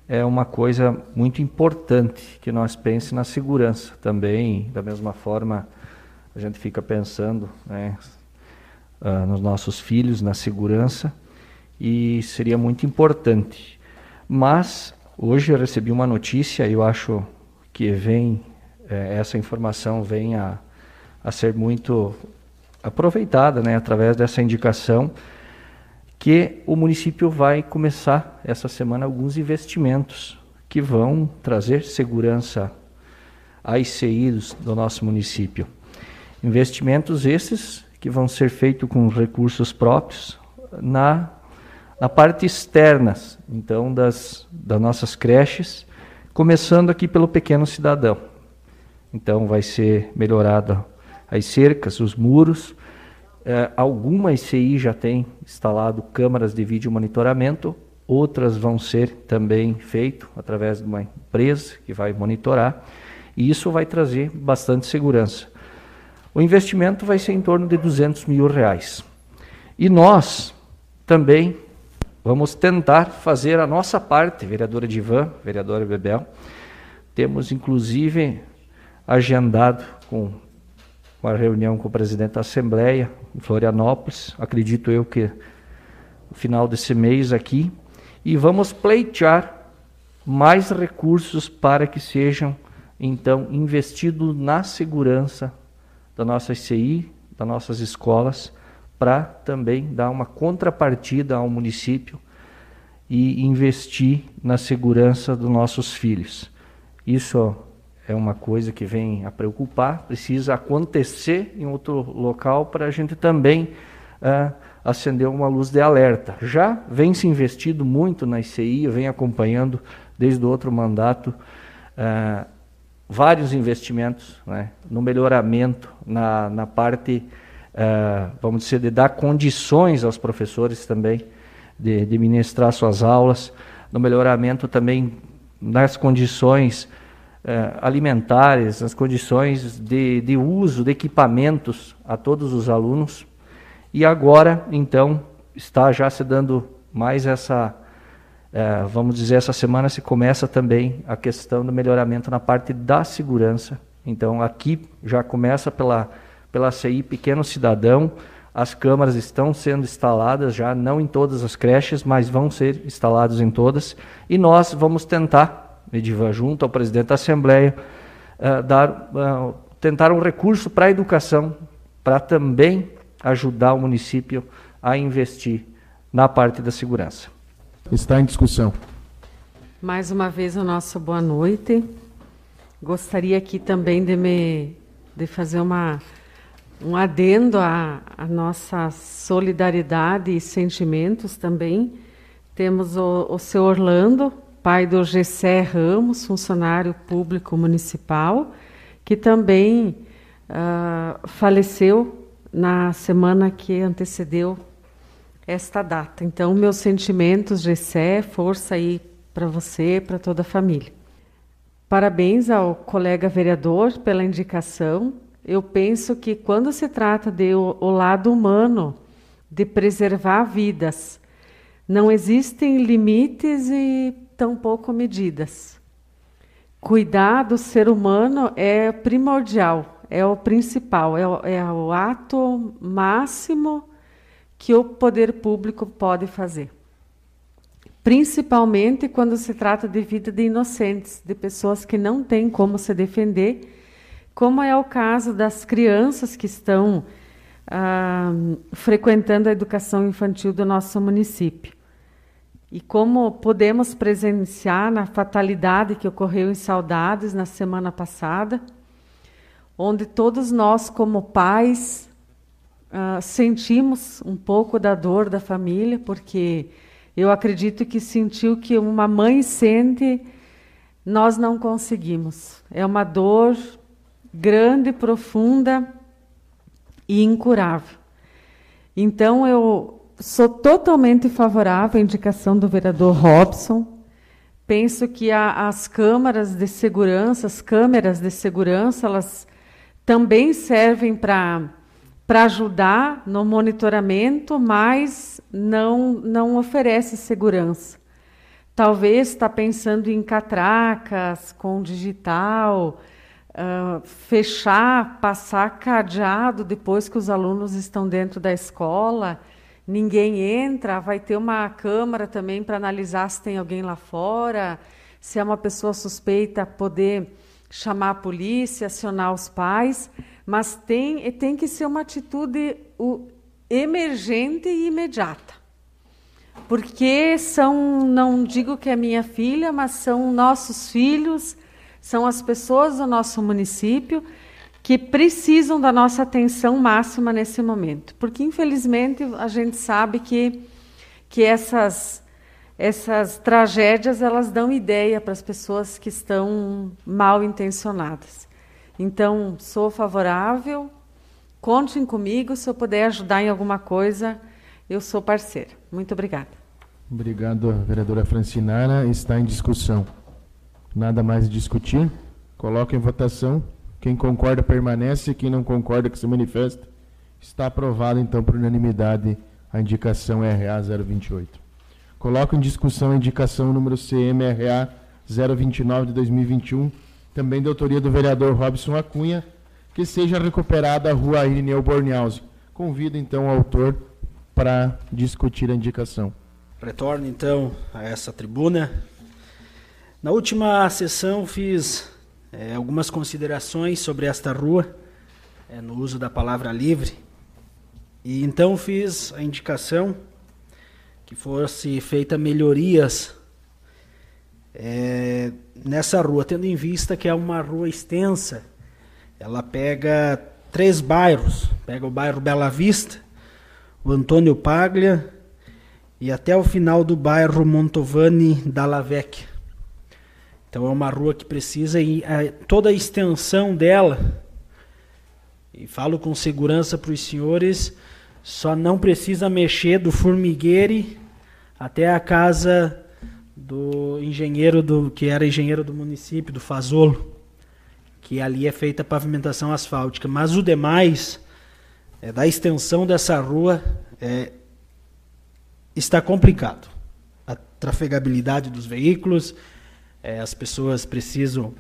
é uma coisa muito importante que nós pense na segurança também, da mesma forma a gente fica pensando né, uh, nos nossos filhos, na segurança, e seria muito importante. Mas hoje eu recebi uma notícia, eu acho que vem eh, essa informação vem a, a ser muito aproveitada, né, através dessa indicação que o município vai começar essa semana alguns investimentos que vão trazer segurança a ICI do nosso município. Investimentos esses que vão ser feitos com recursos próprios na, na parte externa, então, das, das nossas creches, começando aqui pelo pequeno cidadão. Então, vai ser melhorada as cercas, os muros. É, alguma ICI já tem instalado câmaras de vídeo monitoramento, outras vão ser também feito através de uma empresa que vai monitorar, e isso vai trazer bastante segurança. O investimento vai ser em torno de 200 mil reais. E nós também vamos tentar fazer a nossa parte, vereadora Divan, vereadora Bebel. Temos inclusive agendado com uma reunião com o presidente da Assembleia em Florianópolis, acredito eu que no final desse mês aqui, e vamos pleitear mais recursos para que sejam então investidos na segurança da nossa ICI, das nossas escolas, para também dar uma contrapartida ao município e investir na segurança dos nossos filhos. Isso é uma coisa que vem a preocupar, precisa acontecer em outro local para a gente também uh, acender uma luz de alerta. Já vem se investido muito na ICI, eu venho acompanhando desde o outro mandato. Uh, vários investimentos né, no melhoramento, na, na parte, uh, vamos dizer, de dar condições aos professores também de, de ministrar suas aulas, no melhoramento também nas condições uh, alimentares, nas condições de, de uso de equipamentos a todos os alunos. E agora, então, está já se dando mais essa é, vamos dizer, essa semana se começa também a questão do melhoramento na parte da segurança. Então, aqui já começa pela, pela CI Pequeno Cidadão, as câmaras estão sendo instaladas já, não em todas as creches, mas vão ser instaladas em todas. E nós vamos tentar, Edivan, junto ao presidente da Assembleia, uh, dar, uh, tentar um recurso para a educação, para também ajudar o município a investir na parte da segurança. Está em discussão. Mais uma vez o nosso boa noite. Gostaria aqui também de me de fazer uma um adendo à, à nossa solidariedade e sentimentos também. Temos o, o seu Orlando, pai do Gessé Ramos, funcionário público municipal, que também uh, faleceu na semana que antecedeu esta data. Então, meus sentimentos, Gessé, força aí para você, para toda a família. Parabéns ao colega vereador pela indicação. Eu penso que quando se trata de o, o lado humano, de preservar vidas, não existem limites e tampouco medidas. cuidar do ser humano é primordial, é o principal, é o, é o ato máximo que o poder público pode fazer. Principalmente quando se trata de vida de inocentes, de pessoas que não têm como se defender, como é o caso das crianças que estão ah, frequentando a educação infantil do nosso município. E como podemos presenciar na fatalidade que ocorreu em Saudades na semana passada, onde todos nós, como pais, uh, sentimos um pouco da dor da família, porque eu acredito que sentiu que uma mãe sente, nós não conseguimos. É uma dor grande, profunda e incurável. Então eu sou totalmente favorável à indicação do vereador Robson. Penso que a, as câmaras de segurança, as câmeras de segurança, elas também servem para para ajudar no monitoramento, mas não não oferece segurança. Talvez está pensando em catracas com digital, uh, fechar, passar cadeado depois que os alunos estão dentro da escola ninguém entra, vai ter uma câmara também para analisar se tem alguém lá fora, se é uma pessoa suspeita, poder chamar a polícia, acionar os pais, mas tem, tem que ser uma atitude emergente e imediata. Porque são, não digo que é minha filha, mas são nossos filhos, são as pessoas do nosso município que precisam da nossa atenção máxima nesse momento, porque infelizmente a gente sabe que que essas essas tragédias elas dão ideia para as pessoas que estão mal intencionadas. Então, sou favorável, contem comigo, se eu puder ajudar em alguma coisa, eu sou parceira. Muito obrigada. Obrigado, vereadora Francinara. Está em discussão. Nada mais discutir. Coloque em votação. Quem concorda permanece, quem não concorda que se manifesta. Está aprovado, então, por unanimidade, a indicação RA 028. Coloco em discussão a indicação número CMRA 029 de 2021, também de autoria do vereador Robson Acunha, que seja recuperada a rua Irineu Bornhausen. Convido, então, o autor para discutir a indicação. Retorno, então, a essa tribuna. Na última sessão fiz é, algumas considerações sobre esta rua, é, no uso da palavra livre. E então fiz a indicação que fosse feita melhorias é, nessa rua, tendo em vista que é uma rua extensa. Ela pega três bairros, pega o bairro Bela Vista, o Antônio Paglia e até o final do bairro Montovani da Lavecchia. Então é uma rua que precisa e toda a extensão dela. E falo com segurança para os senhores, só não precisa mexer do formigueiro até a casa do engenheiro do que era engenheiro do município do Fazolo, que ali é feita a pavimentação asfáltica, mas o demais é, da extensão dessa rua é, está complicado. A trafegabilidade dos veículos, é, as pessoas precisam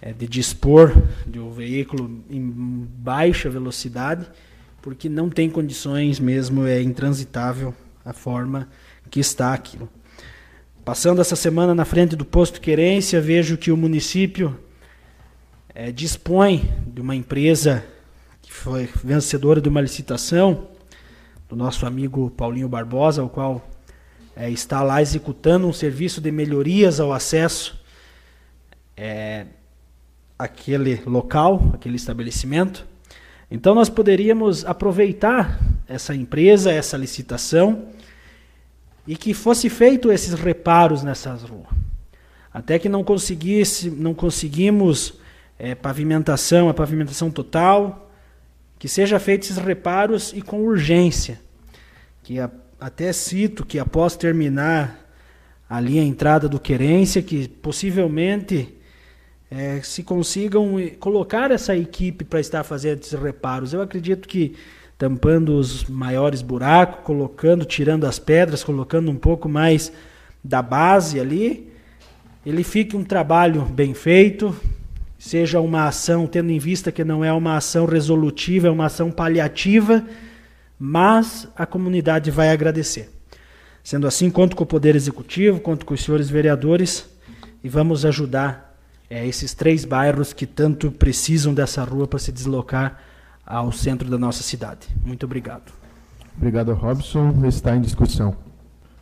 é, de dispor de um veículo em baixa velocidade, porque não tem condições mesmo, é intransitável a forma que está aquilo. Passando essa semana na frente do posto Querência, vejo que o município é, dispõe de uma empresa que foi vencedora de uma licitação, do nosso amigo Paulinho Barbosa, o qual é, está lá executando um serviço de melhorias ao acesso é, àquele local, aquele estabelecimento. Então nós poderíamos aproveitar essa empresa, essa licitação e que fosse feito esses reparos nessas ruas. Até que não conseguisse, não conseguimos é, pavimentação, a pavimentação total, que seja feito esses reparos e com urgência, que a até cito que após terminar ali a entrada do querência, que possivelmente é, se consigam colocar essa equipe para estar fazendo esses reparos. Eu acredito que tampando os maiores buracos, colocando, tirando as pedras, colocando um pouco mais da base ali, ele fique um trabalho bem feito, seja uma ação, tendo em vista que não é uma ação resolutiva, é uma ação paliativa, mas a comunidade vai agradecer. Sendo assim, conto com o Poder Executivo, conto com os senhores vereadores e vamos ajudar é, esses três bairros que tanto precisam dessa rua para se deslocar ao centro da nossa cidade. Muito obrigado. Obrigado, Robson. Está em discussão.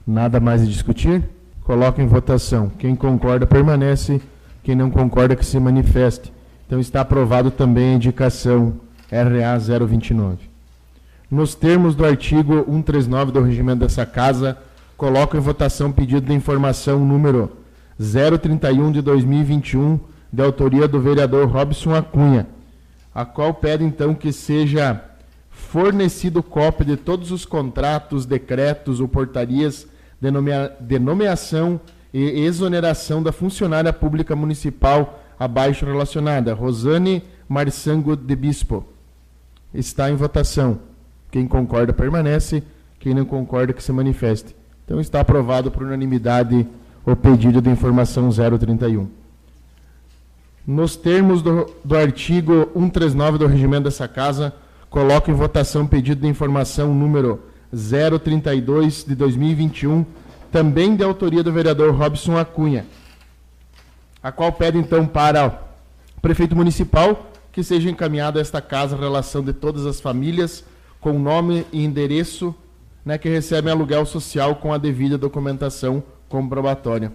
Nada mais a discutir? Coloca em votação. Quem concorda permanece, quem não concorda que se manifeste. Então está aprovado também a indicação RA 029. Nos termos do artigo 139 do regimento dessa casa, coloco em votação pedido de informação número 031 de 2021, de autoria do vereador Robson Acunha, a qual pede então que seja fornecido cópia de todos os contratos, decretos ou portarias de, nomea de nomeação e exoneração da funcionária pública municipal abaixo relacionada, Rosane Marçango de Bispo. Está em votação. Quem concorda permanece, quem não concorda que se manifeste. Então está aprovado por unanimidade o pedido de informação 031. Nos termos do, do artigo 139 do regimento dessa casa, coloco em votação pedido de informação número 032 de 2021, também de autoria do vereador Robson Acunha, a qual pede então para o prefeito municipal que seja encaminhada a esta casa a relação de todas as famílias com nome e endereço né, que recebem aluguel social com a devida documentação comprobatória.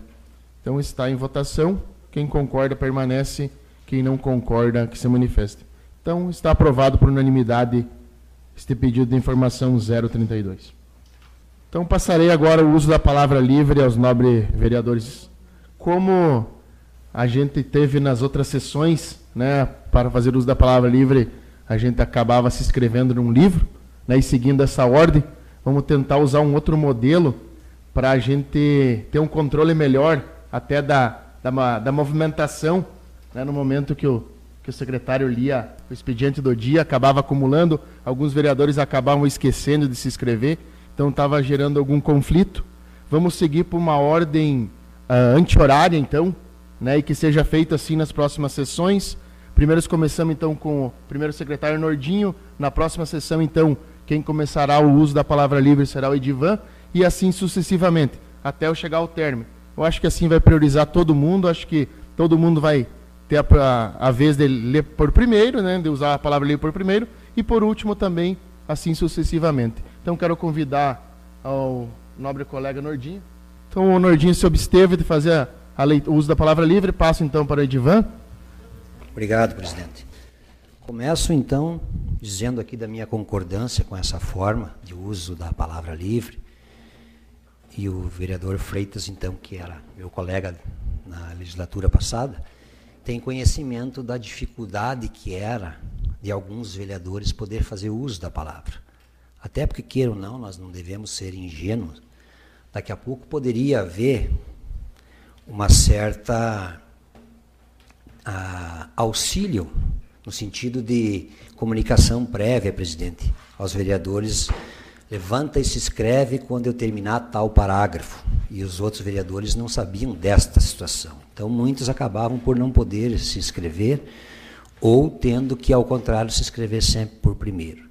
Então está em votação. Quem concorda permanece, quem não concorda que se manifeste. Então está aprovado por unanimidade este pedido de informação 032. Então passarei agora o uso da palavra livre aos nobres vereadores. Como a gente teve nas outras sessões, né, para fazer uso da palavra livre, a gente acabava se inscrevendo num livro, né, e seguindo essa ordem, vamos tentar usar um outro modelo para a gente ter um controle melhor até da, da, da movimentação, né, no momento que o, que o secretário lia o expediente do dia, acabava acumulando, alguns vereadores acabavam esquecendo de se inscrever, então estava gerando algum conflito. Vamos seguir por uma ordem uh, anti-horária, então, né, e que seja feita assim nas próximas sessões. Primeiro começamos então com o primeiro secretário Nordinho, na próxima sessão então quem começará o uso da palavra livre será o Edivan, e assim sucessivamente, até eu chegar ao término. Eu acho que assim vai priorizar todo mundo, acho que todo mundo vai ter a, a, vez de ler por primeiro, né, de usar a palavra livre por primeiro, e por último também, assim sucessivamente. Então quero convidar ao nobre colega Nordinho. Então o Nordinho se obsteve de fazer a, a o uso da palavra livre, passo então para o Edivan. Obrigado, presidente. Começo então dizendo aqui da minha concordância com essa forma de uso da palavra livre e o vereador Freitas, então, que era meu colega na legislatura passada, tem conhecimento da dificuldade que era de alguns vereadores poder fazer uso da palavra. Até porque, queira ou não, nós não devemos ser ingênuos. Daqui a pouco poderia haver uma certa uh, auxílio no sentido de comunicação prévia, presidente, aos vereadores levanta e se inscreve quando eu terminar tal parágrafo. E os outros vereadores não sabiam desta situação. Então, muitos acabavam por não poder se inscrever ou tendo que, ao contrário, se inscrever sempre por primeiro.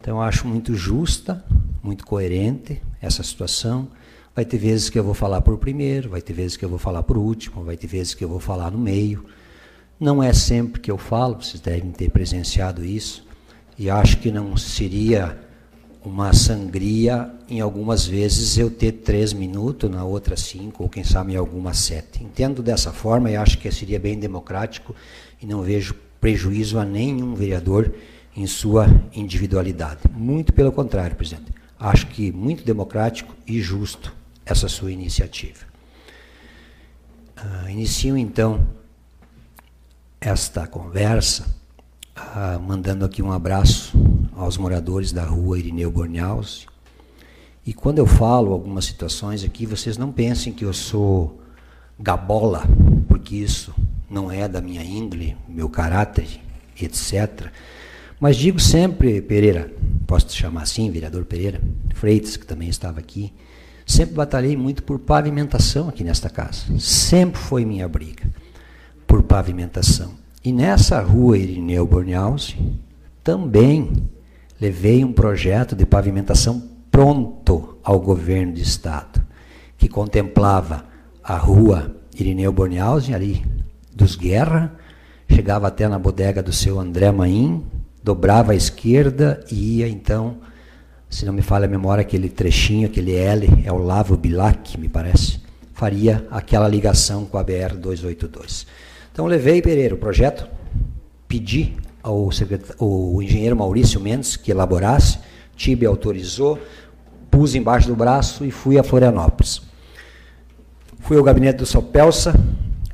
Então, eu acho muito justa, muito coerente essa situação. Vai ter vezes que eu vou falar por primeiro, vai ter vezes que eu vou falar por último, vai ter vezes que eu vou falar no meio. Não é sempre que eu falo, vocês devem ter presenciado isso, e acho que não seria uma sangria, em algumas vezes eu ter três minutos, na outra cinco, ou quem sabe em algumas sete. Entendo dessa forma e acho que seria bem democrático e não vejo prejuízo a nenhum vereador em sua individualidade. Muito pelo contrário, presidente. Acho que muito democrático e justo essa sua iniciativa. Uh, inicio então esta conversa uh, mandando aqui um abraço aos moradores da rua Irineu Bornhaus. E quando eu falo algumas situações aqui, vocês não pensem que eu sou gabola, porque isso não é da minha índole, meu caráter, etc. Mas digo sempre, Pereira, posso te chamar assim, vereador Pereira, Freitas, que também estava aqui, Sempre batalhei muito por pavimentação aqui nesta casa. Sempre foi minha briga por pavimentação. E nessa rua Irineu Bornhausen, também levei um projeto de pavimentação pronto ao governo de estado, que contemplava a rua Irineu Bornhausen, ali dos Guerra, chegava até na bodega do seu André Maim, dobrava à esquerda e ia então se não me falha a memória, aquele trechinho, aquele L, é o Lavo Bilac, me parece, faria aquela ligação com a BR-282. Então, levei, Pereira, o projeto, pedi ao, engenheiro Maurício Mendes que elaborasse, Tibe autorizou, pus embaixo do braço e fui a Florianópolis. Fui ao gabinete do Sopelsa,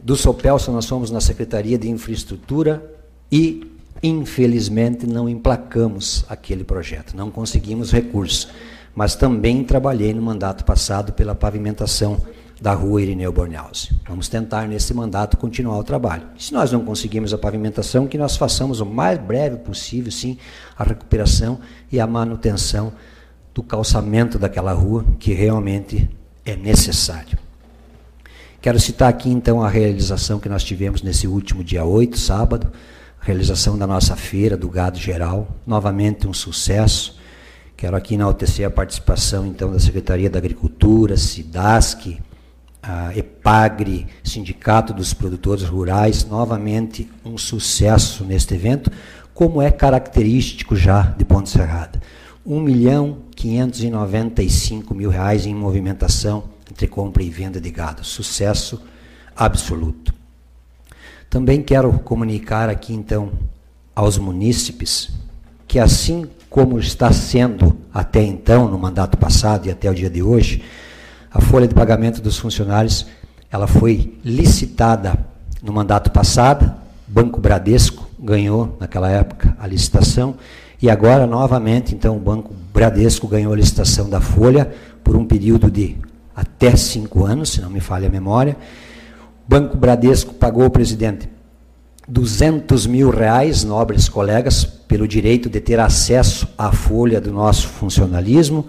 do Sopelsa nós fomos na Secretaria de Infraestrutura e Infelizmente, não emplacamos aquele projeto, não conseguimos recursos. Mas também trabalhei no mandato passado pela pavimentação da rua Irineu Bornhaus. Vamos tentar, nesse mandato, continuar o trabalho. Se nós não conseguimos a pavimentação, que nós façamos o mais breve possível, sim, a recuperação e a manutenção do calçamento daquela rua, que realmente é necessário. Quero citar aqui, então, a realização que nós tivemos nesse último dia 8, sábado, realização da nossa feira do gado geral, novamente um sucesso. Quero aqui enaltecer a participação então da Secretaria da Agricultura, SIDASC, a EPAGRE, Sindicato dos Produtores Rurais, novamente um sucesso neste evento, como é característico já de Ponte Serrada. 1 milhão 595 mil reais em movimentação entre compra e venda de gado. Sucesso absoluto. Também quero comunicar aqui, então, aos munícipes que, assim como está sendo até então, no mandato passado e até o dia de hoje, a folha de pagamento dos funcionários ela foi licitada no mandato passado, Banco Bradesco ganhou naquela época a licitação e agora novamente então o Banco Bradesco ganhou a licitação da folha por um período de até cinco anos, se não me falha a memória, Banco Bradesco pagou ao presidente 200 mil reais, nobres colegas, pelo direito de ter acesso à folha do nosso funcionalismo.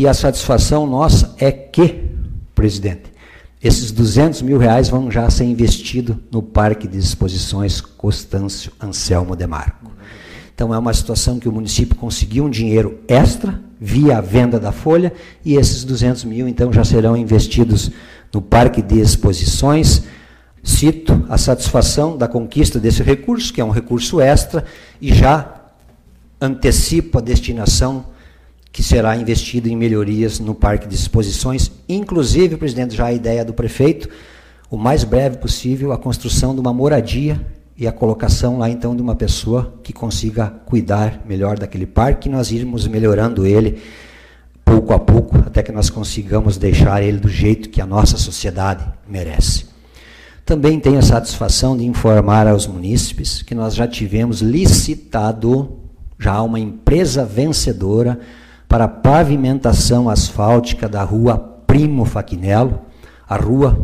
E a satisfação nossa é que, presidente, esses 200 mil reais vão já ser investidos no Parque de Exposições Constâncio Anselmo de Marco. Então é uma situação que o município conseguiu um dinheiro extra via a venda da folha e esses 200 mil então já serão investidos no Parque de Exposições, cito a satisfação da conquista desse recurso, que é um recurso extra, e já antecipo a destinação que será investido em melhorias no Parque de Exposições, inclusive, presidente, já a ideia do prefeito, o mais breve possível, a construção de uma moradia e a colocação lá então de uma pessoa que consiga cuidar melhor daquele parque, e nós irmos melhorando ele pouco a pouco, até que nós consigamos deixar ele do jeito que a nossa sociedade merece. Também tenho a satisfação de informar aos munícipes que nós já tivemos licitado já uma empresa vencedora para a pavimentação asfáltica da rua Primo Faquinello, a rua,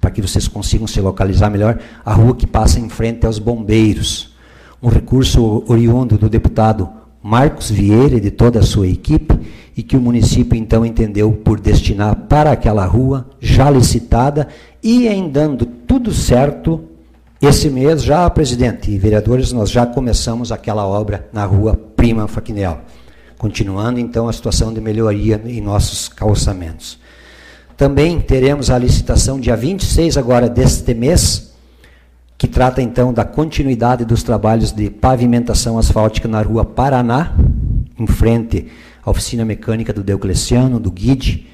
para que vocês consigam se localizar melhor, a rua que passa em frente aos bombeiros. Um recurso oriundo do deputado Marcos Vieira e de toda a sua equipe, e que o município então entendeu por destinar para aquela rua, já licitada, e em dando tudo certo, esse mês já, presidente e vereadores, nós já começamos aquela obra na rua Prima Faquinel, continuando então a situação de melhoria em nossos calçamentos. Também teremos a licitação dia 26 agora deste mês, que trata então da continuidade dos trabalhos de pavimentação asfáltica na rua Paraná, em frente à oficina mecânica do Diocleciano, do Guide,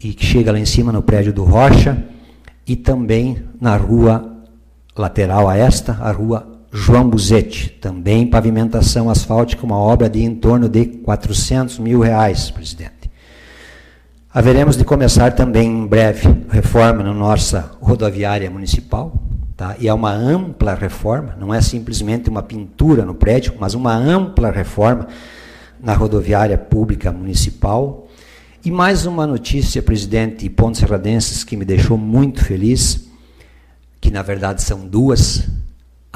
e que chega lá em cima no prédio do Rocha, e também na rua lateral a esta, a rua João Buzetti, também pavimentação asfáltica, uma obra de em torno de 400 mil reais, presidente. Haveremos de começar também em breve reforma na nossa rodoviária municipal, Tá? E é uma ampla reforma, não é simplesmente uma pintura no prédio, mas uma ampla reforma na rodoviária pública municipal. E mais uma notícia, presidente e pontos serradenses, que me deixou muito feliz, que na verdade são duas,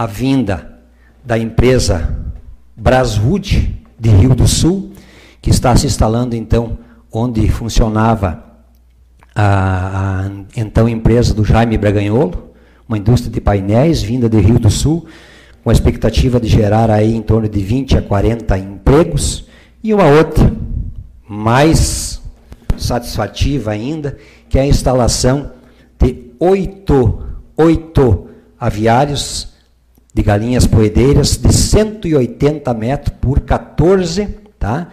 a vinda da empresa Braswood de Rio do Sul, que está se instalando então onde funcionava a, a então empresa do Jaime Braganholo, uma indústria de painéis vinda do Rio do Sul, com a expectativa de gerar aí em torno de 20 a 40 empregos, e uma outra, mais satisfativa ainda, que é a instalação de oito, oito aviários de galinhas poedeiras de 180 metros por 14, tá?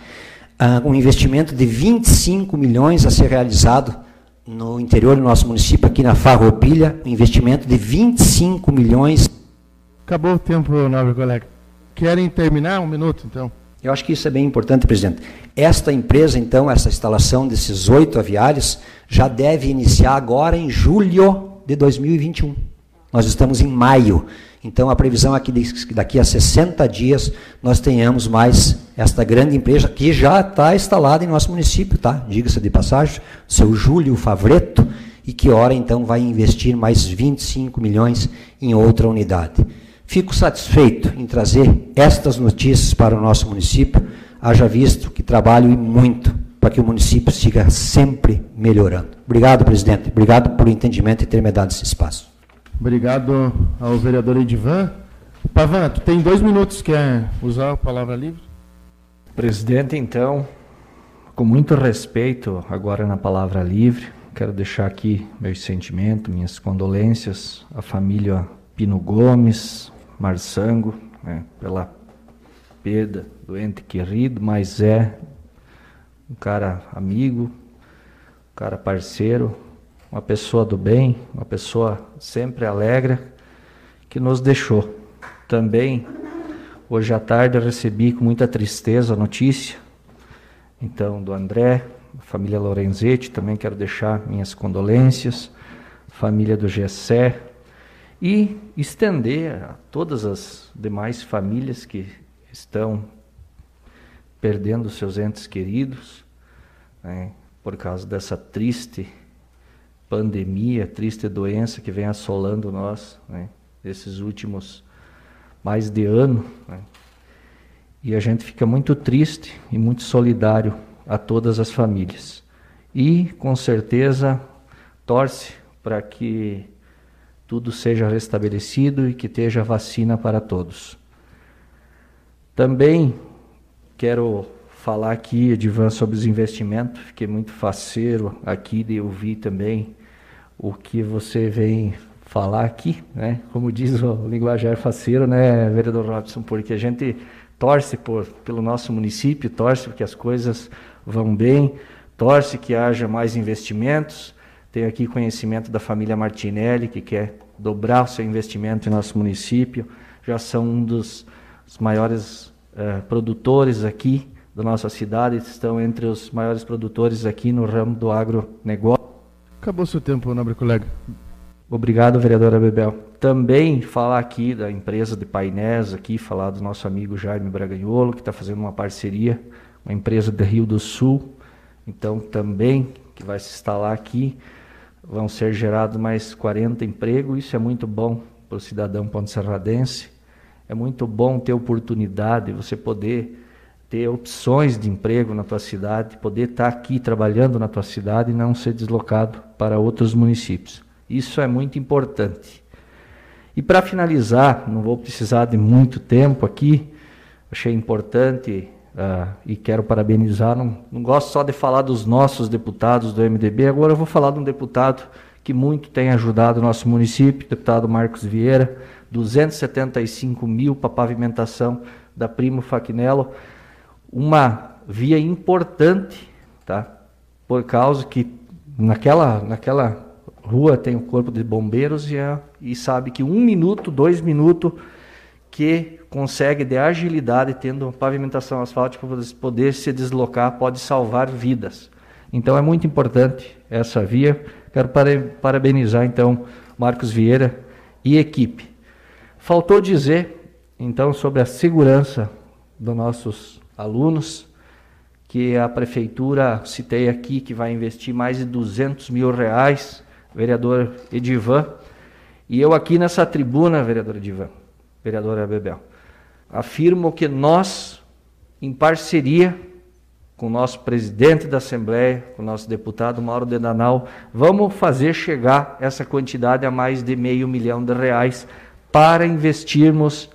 Ah, um investimento de 25 milhões a ser realizado no interior do nosso município, aqui na Farroupilha, um investimento de 25 milhões. Acabou o tempo, nobre colega. Querem terminar? Um minuto, então. Eu acho que isso é bem importante, presidente. Esta empresa, então, essa instalação desses oito aviários, já deve iniciar agora em julho de 2021. Nós estamos em maio. Então, a previsão é que daqui a 60 dias nós tenhamos mais esta grande empresa que já está instalada em nosso município, tá? Diga-se de passagem, seu Júlio Favreto, e que hora então vai investir mais 25 milhões em outra unidade. Fico satisfeito em trazer estas notícias para o nosso município, haja visto que trabalho muito para que o município siga sempre melhorando. Obrigado, presidente. Obrigado pelo entendimento e ter me dado esse espaço. Obrigado ao vereador Edivan. Pavan, tu tem dois minutos, quer usar a palavra livre? Presidente, então, com muito respeito, agora na palavra livre, quero deixar aqui meus sentimentos, minhas condolências à família Pino Gomes, Marçango, né, pela perda do ente querido, mas é um cara amigo, um cara parceiro, uma pessoa do bem, uma pessoa sempre alegre, que nos deixou. Também, hoje à tarde, recebi com muita tristeza a notícia, então, do André, família Lorenzetti, também quero deixar minhas condolências, família do Gessé, e estender a todas as demais famílias que estão perdendo seus entes queridos, né, por causa dessa triste pandemia, triste doença que vem assolando nós, né, esses últimos mais de ano. Né, e a gente fica muito triste e muito solidário a todas as famílias. E, com certeza, torce para que tudo seja restabelecido e que esteja vacina para todos. Também quero falar aqui, Edivan, sobre os investimentos. Fiquei muito faceiro aqui de ouvir também o que você vem falar aqui, né? Como diz o linguajar faceiro, né, vereador Robson, porque a gente torce por, pelo nosso município, torce porque as coisas vão bem, torce que haja mais investimentos. Tenho aqui conhecimento da família Martinelli, que quer dobrar o seu investimento em nosso município. Já são um dos, maiores uh, produtores aqui da nossa cidade, estão entre os maiores produtores aqui no ramo do agronegócio. Acabou seu tempo, nobre colega. Obrigado, vereadora Bebel. Também falar aqui da empresa de painéis, aqui, falar do nosso amigo Jaime Braganholo, que está fazendo uma parceria, uma empresa do Rio do Sul, então também que vai se instalar aqui. Vão ser gerados mais 40 empregos, isso é muito bom para o cidadão ponte-serradense. É muito bom ter oportunidade, você poder ter opções de emprego na tua cidade, poder estar aqui trabalhando na tua cidade e não ser deslocado para outros municípios. Isso é muito importante. E para finalizar, não vou precisar de muito tempo aqui, achei importante uh, e quero parabenizar. Não, não gosto só de falar dos nossos deputados do MDB, agora eu vou falar de um deputado que muito tem ajudado o nosso município, deputado Marcos Vieira, 275 mil para pavimentação da Primo Faquinello uma via importante, tá? Por causa que naquela, naquela rua tem o corpo de bombeiros e, é, e sabe que um minuto, dois minutos que consegue de agilidade, tendo pavimentação asfáltica para poder se deslocar, pode salvar vidas. Então é muito importante essa via. Quero parabenizar então Marcos Vieira e equipe. Faltou dizer então sobre a segurança dos nossos alunos, que a prefeitura, citei aqui, que vai investir mais de 200 mil reais, vereador Edivan, e eu aqui nessa tribuna, vereador Edivan, vereadora Bebel, afirmo que nós, em parceria com o nosso presidente da Assembleia, com o nosso deputado Mauro Dedanal, vamos fazer chegar essa quantidade a mais de meio milhão de reais para investirmos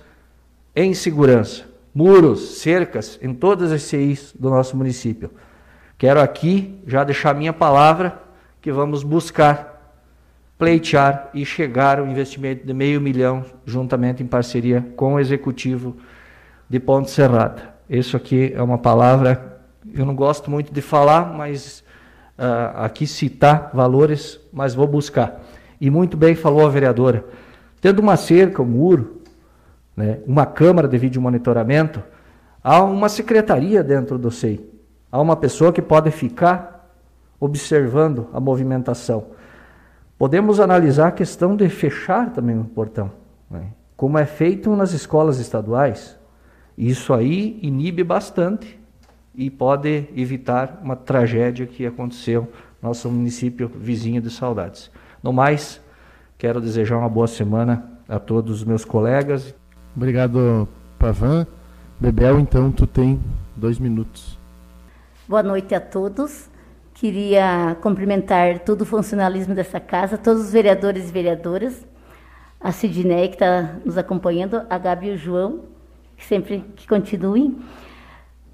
em segurança, muros, cercas, em todas as CIs do nosso município. Quero aqui já deixar minha palavra que vamos buscar pleitear e chegar ao investimento de meio milhão, juntamente em parceria com o executivo de Ponte Serrada. Isso aqui é uma palavra eu não gosto muito de falar, mas uh, aqui citar valores, mas vou buscar. E muito bem falou a vereadora. Tendo uma cerca, um muro, né, uma câmara de vídeo monitoramento, há uma secretaria dentro do SEI. Há uma pessoa que pode ficar observando a movimentação. Podemos analisar a questão de fechar também o portão, né, como é feito nas escolas estaduais. Isso aí inibe bastante e pode evitar uma tragédia que aconteceu no nosso município vizinho de Saudades. No mais, quero desejar uma boa semana a todos os meus colegas. Obrigado, Pavan. Bebel, então, tu tem dois minutos. Boa noite a todos. Queria cumprimentar todo o funcionalismo dessa casa, todos os vereadores e vereadoras, a Sidney que está nos acompanhando, a Gabi e o João, que sempre que continuem.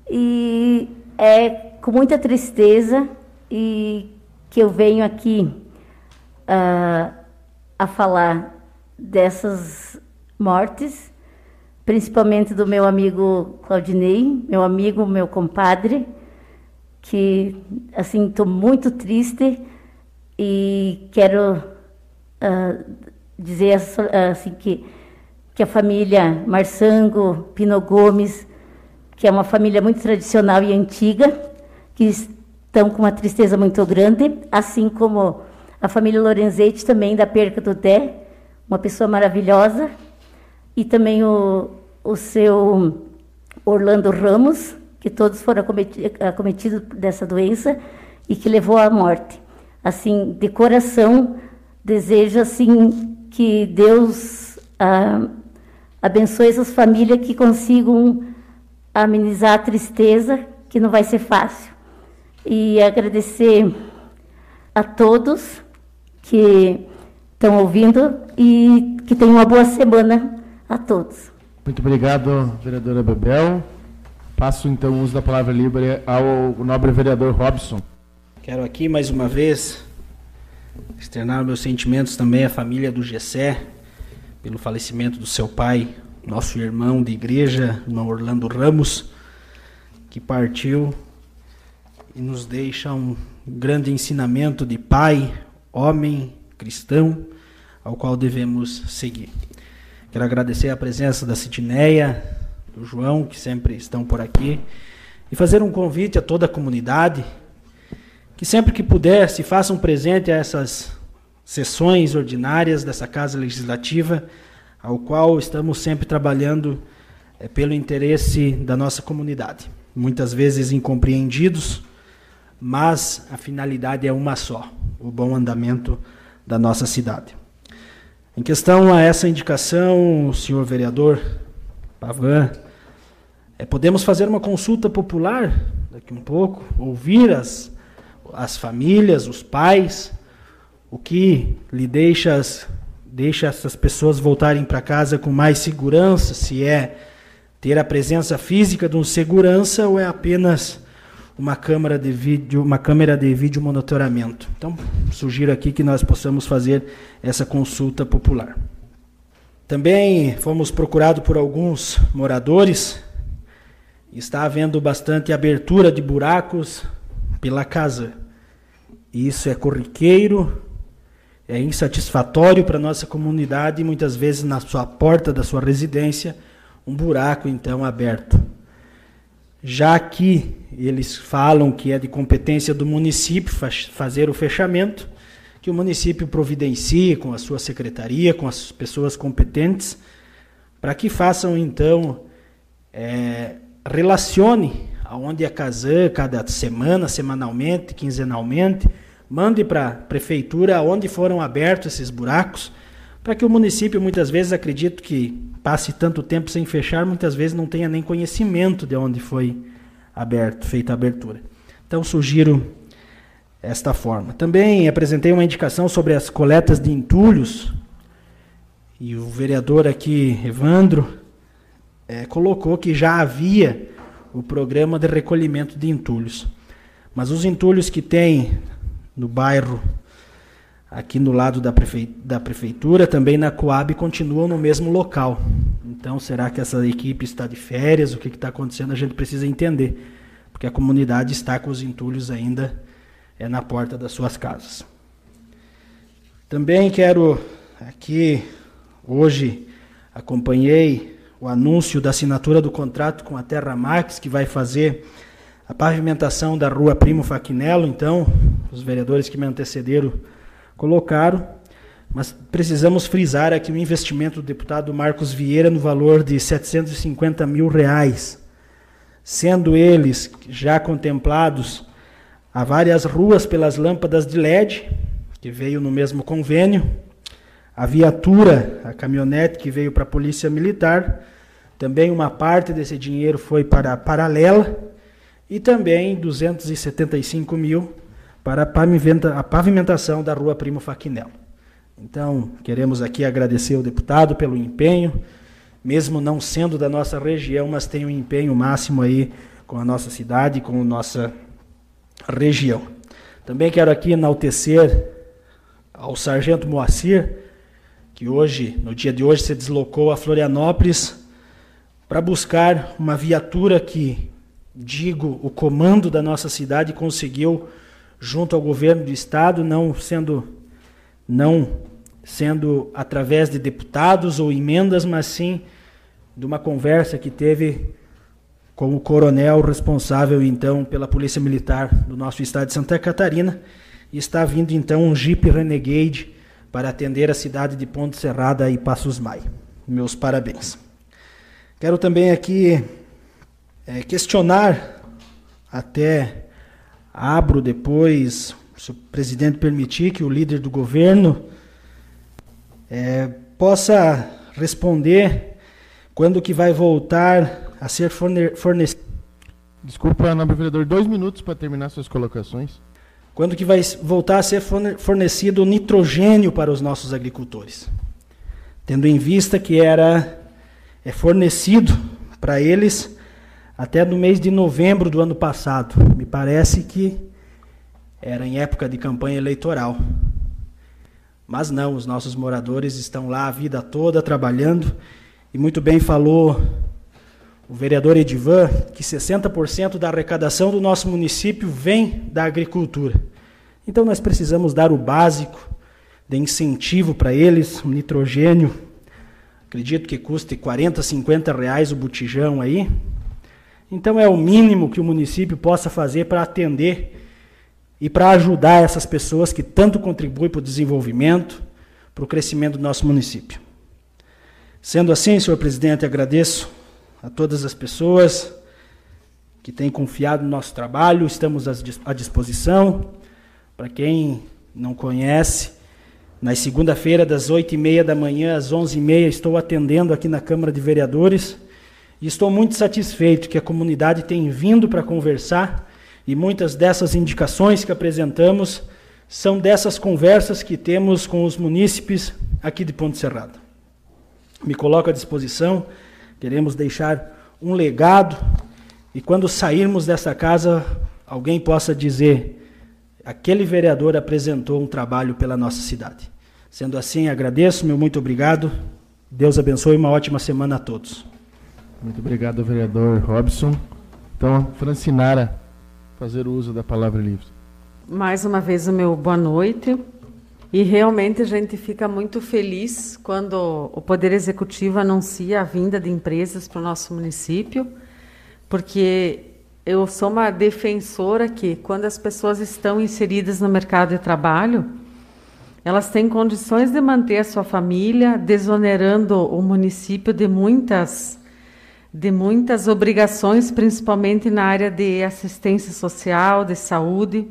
E é com muita tristeza e que eu venho aqui uh, a falar dessas mortes, principalmente do meu amigo Claudinei, meu amigo, meu compadre, que assim estou muito triste e quero uh, dizer assim que que a família Marsango, Pino Gomes que é uma família muito tradicional e antiga, que estão com uma tristeza muito grande, assim como a família Lorenzetti também da perca do Dé, uma pessoa maravilhosa, e também o, o seu Orlando Ramos, que todos foram acometidos dessa doença e que levou à morte. Assim, de coração, desejo assim que Deus ah, abençoe essas famílias que consigam amenizar a tristeza, que não vai ser fácil. E agradecer a todos que estão ouvindo e que tenham uma boa semana a todos. Muito obrigado, vereadora Bebel. Passo então o uso da palavra livre ao nobre vereador Robson. Quero aqui mais uma vez externar meus sentimentos também à família do Gessé pelo falecimento do seu pai, nosso irmão de igreja, irmão Orlando Ramos, que partiu e nos deixa um grande ensinamento de pai, homem, cristão, ao qual devemos seguir. Quero agradecer a presença da Sidneia, do João, que sempre estão por aqui, e fazer um convite a toda a comunidade que sempre que puder se façam presente a essas sessões ordinárias dessa Casa Legislativa ao qual estamos sempre trabalhando é, pelo interesse da nossa comunidade. Muitas vezes incompreendidos, mas a finalidade é uma só: o bom andamento da nossa cidade. Em questão a essa indicação, senhor vereador Pavan, é, podemos fazer uma consulta popular daqui um pouco, ouvir as, as famílias, os pais, o que lhe deixa deixa essas pessoas voltarem para casa com mais segurança, se é ter a presença física de um segurança ou é apenas uma câmera de vídeo, uma câmera de vídeo monitoramento. Então, sugiro aqui que nós possamos fazer essa consulta popular. Também fomos procurados por alguns moradores. Está havendo bastante abertura de buracos pela casa. Isso é corriqueiro, é insatisfatório para a nossa comunidade e muitas vezes na sua porta da sua residência um buraco então aberto. Já que eles falam que é de competência do município fazer o fechamento, que o município providencie com a sua secretaria, com as pessoas competentes, para que façam então, é, relacione aonde a Casan, cada semana, semanalmente, quinzenalmente, mande para a prefeitura onde foram abertos esses buracos, para que o município, muitas vezes, acredito que passe tanto tempo sem fechar, muitas vezes não tenha nem conhecimento de onde foi aberto, feita a abertura. Então sugiro esta forma. Também apresentei uma indicação sobre as coletas de entulhos e o vereador aqui, Evandro, é, colocou que já havia o programa de recolhimento de entulhos. Mas os entulhos que tem no bairro, aqui no lado da, prefe da prefeitura, também na Coab, continuam no mesmo local. Então, será que essa equipe está de férias? O que está acontecendo? A gente precisa entender. Porque a comunidade está com os entulhos ainda é, na porta das suas casas. Também quero aqui, hoje, acompanhei o anúncio da assinatura do contrato com a Terra Max, que vai fazer a pavimentação da rua Primo Faquinello. Então, os vereadores que me antecederam colocaram, mas precisamos frisar aqui o investimento do deputado Marcos Vieira no valor de 750 mil reais, sendo eles já contemplados a várias ruas pelas lâmpadas de LED, que veio no mesmo convênio, a viatura, a caminhonete que veio para a Polícia Militar, também uma parte desse dinheiro foi para a Paralela e também 275 mil para a pavimentação da rua Primo Faquinel. Então, queremos aqui agradecer ao deputado pelo empenho, mesmo não sendo da nossa região, mas tem um empenho máximo aí com a nossa cidade, com a nossa região. Também quero aqui enaltecer ao sargento Moacir, que hoje, no dia de hoje, se deslocou a Florianópolis para buscar uma viatura que, digo, o comando da nossa cidade conseguiu junto ao governo do estado, não sendo não sendo através de deputados ou emendas, mas sim de uma conversa que teve com o coronel responsável então pela Polícia Militar do nosso estado de Santa Catarina, e está vindo então um Jeep Renegade para atender a cidade de Ponte Serrada e Passos Mai. Meus parabéns. Quero também aqui é, questionar, até abro depois, se o presidente permitir, que o líder do governo é, possa responder quando que vai voltar a ser fornecido. Desculpa, nobre vereador, dois minutos para terminar suas colocações. Quando que vai voltar a ser fornecido nitrogênio para os nossos agricultores? Tendo em vista que era é fornecido para eles até no mês de novembro do ano passado. Parece que era em época de campanha eleitoral. Mas não, os nossos moradores estão lá a vida toda trabalhando e muito bem falou o vereador Edivan que 60% da arrecadação do nosso município vem da agricultura. Então nós precisamos dar o básico de incentivo para eles, o nitrogênio, Acredito que custe 40, 50 reais o botijão aí. Então é o mínimo que o município possa fazer para atender e para ajudar essas pessoas que tanto contribuem para o desenvolvimento, para o crescimento do nosso município. Sendo assim, senhor presidente, agradeço a todas as pessoas que têm confiado no nosso trabalho, estamos à disposição. Para quem não conhece, na segunda-feira, das 8h30 da manhã às 11h30, estou atendendo aqui na Câmara de Vereadores e estou muito satisfeito que a comunidade tem vindo para conversar e muitas dessas indicações que apresentamos são dessas conversas que temos com os munícipes aqui de Ponte Serrada. Me coloco à disposição, queremos deixar um legado e quando sairmos dessa casa, alguém possa dizer aquele vereador apresentou um trabalho pela nossa cidade. Sendo assim, agradeço, meu muito obrigado. Deus abençoe uma ótima semana a todos. Muito obrigado, vereador Robson. Então, Francinara, fazer uso da palavra livre. Mais uma vez o meu boa noite. E realmente a gente fica muito feliz quando o Poder Executivo anuncia a vinda de empresas para o nosso município, porque eu sou uma defensora que, quando as pessoas estão inseridas no mercado de trabalho, elas têm condições de manter a sua família, desonerando o município de muitas, de muitas obrigações, principalmente na área de assistência social, de saúde.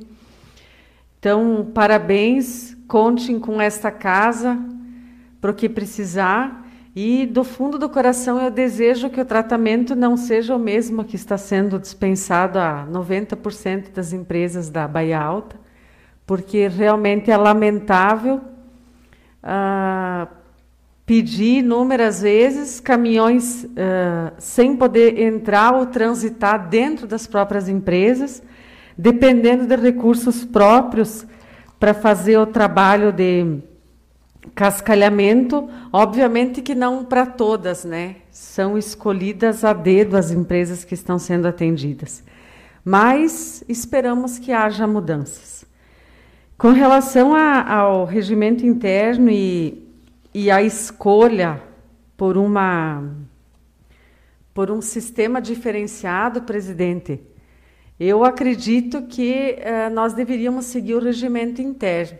Então, parabéns, contem com esta casa para o que precisar E do fundo do coração eu desejo que o tratamento não seja o mesmo que está sendo dispensado a 90% das empresas da Bahia Alta, porque realmente é lamentável ah, pedir inúmeras vezes caminhões ah, sem poder entrar ou transitar dentro das próprias empresas, dependendo de recursos próprios para fazer o trabalho de cascalhamento, obviamente que não para todas, né? São escolhidas a dedo as empresas que estão sendo atendidas. Mas esperamos que haja mudanças. Com relação a, ao regimento interno e, e a escolha por uma por um sistema diferenciado, presidente, eu acredito que eh, nós deveríamos seguir o regimento interno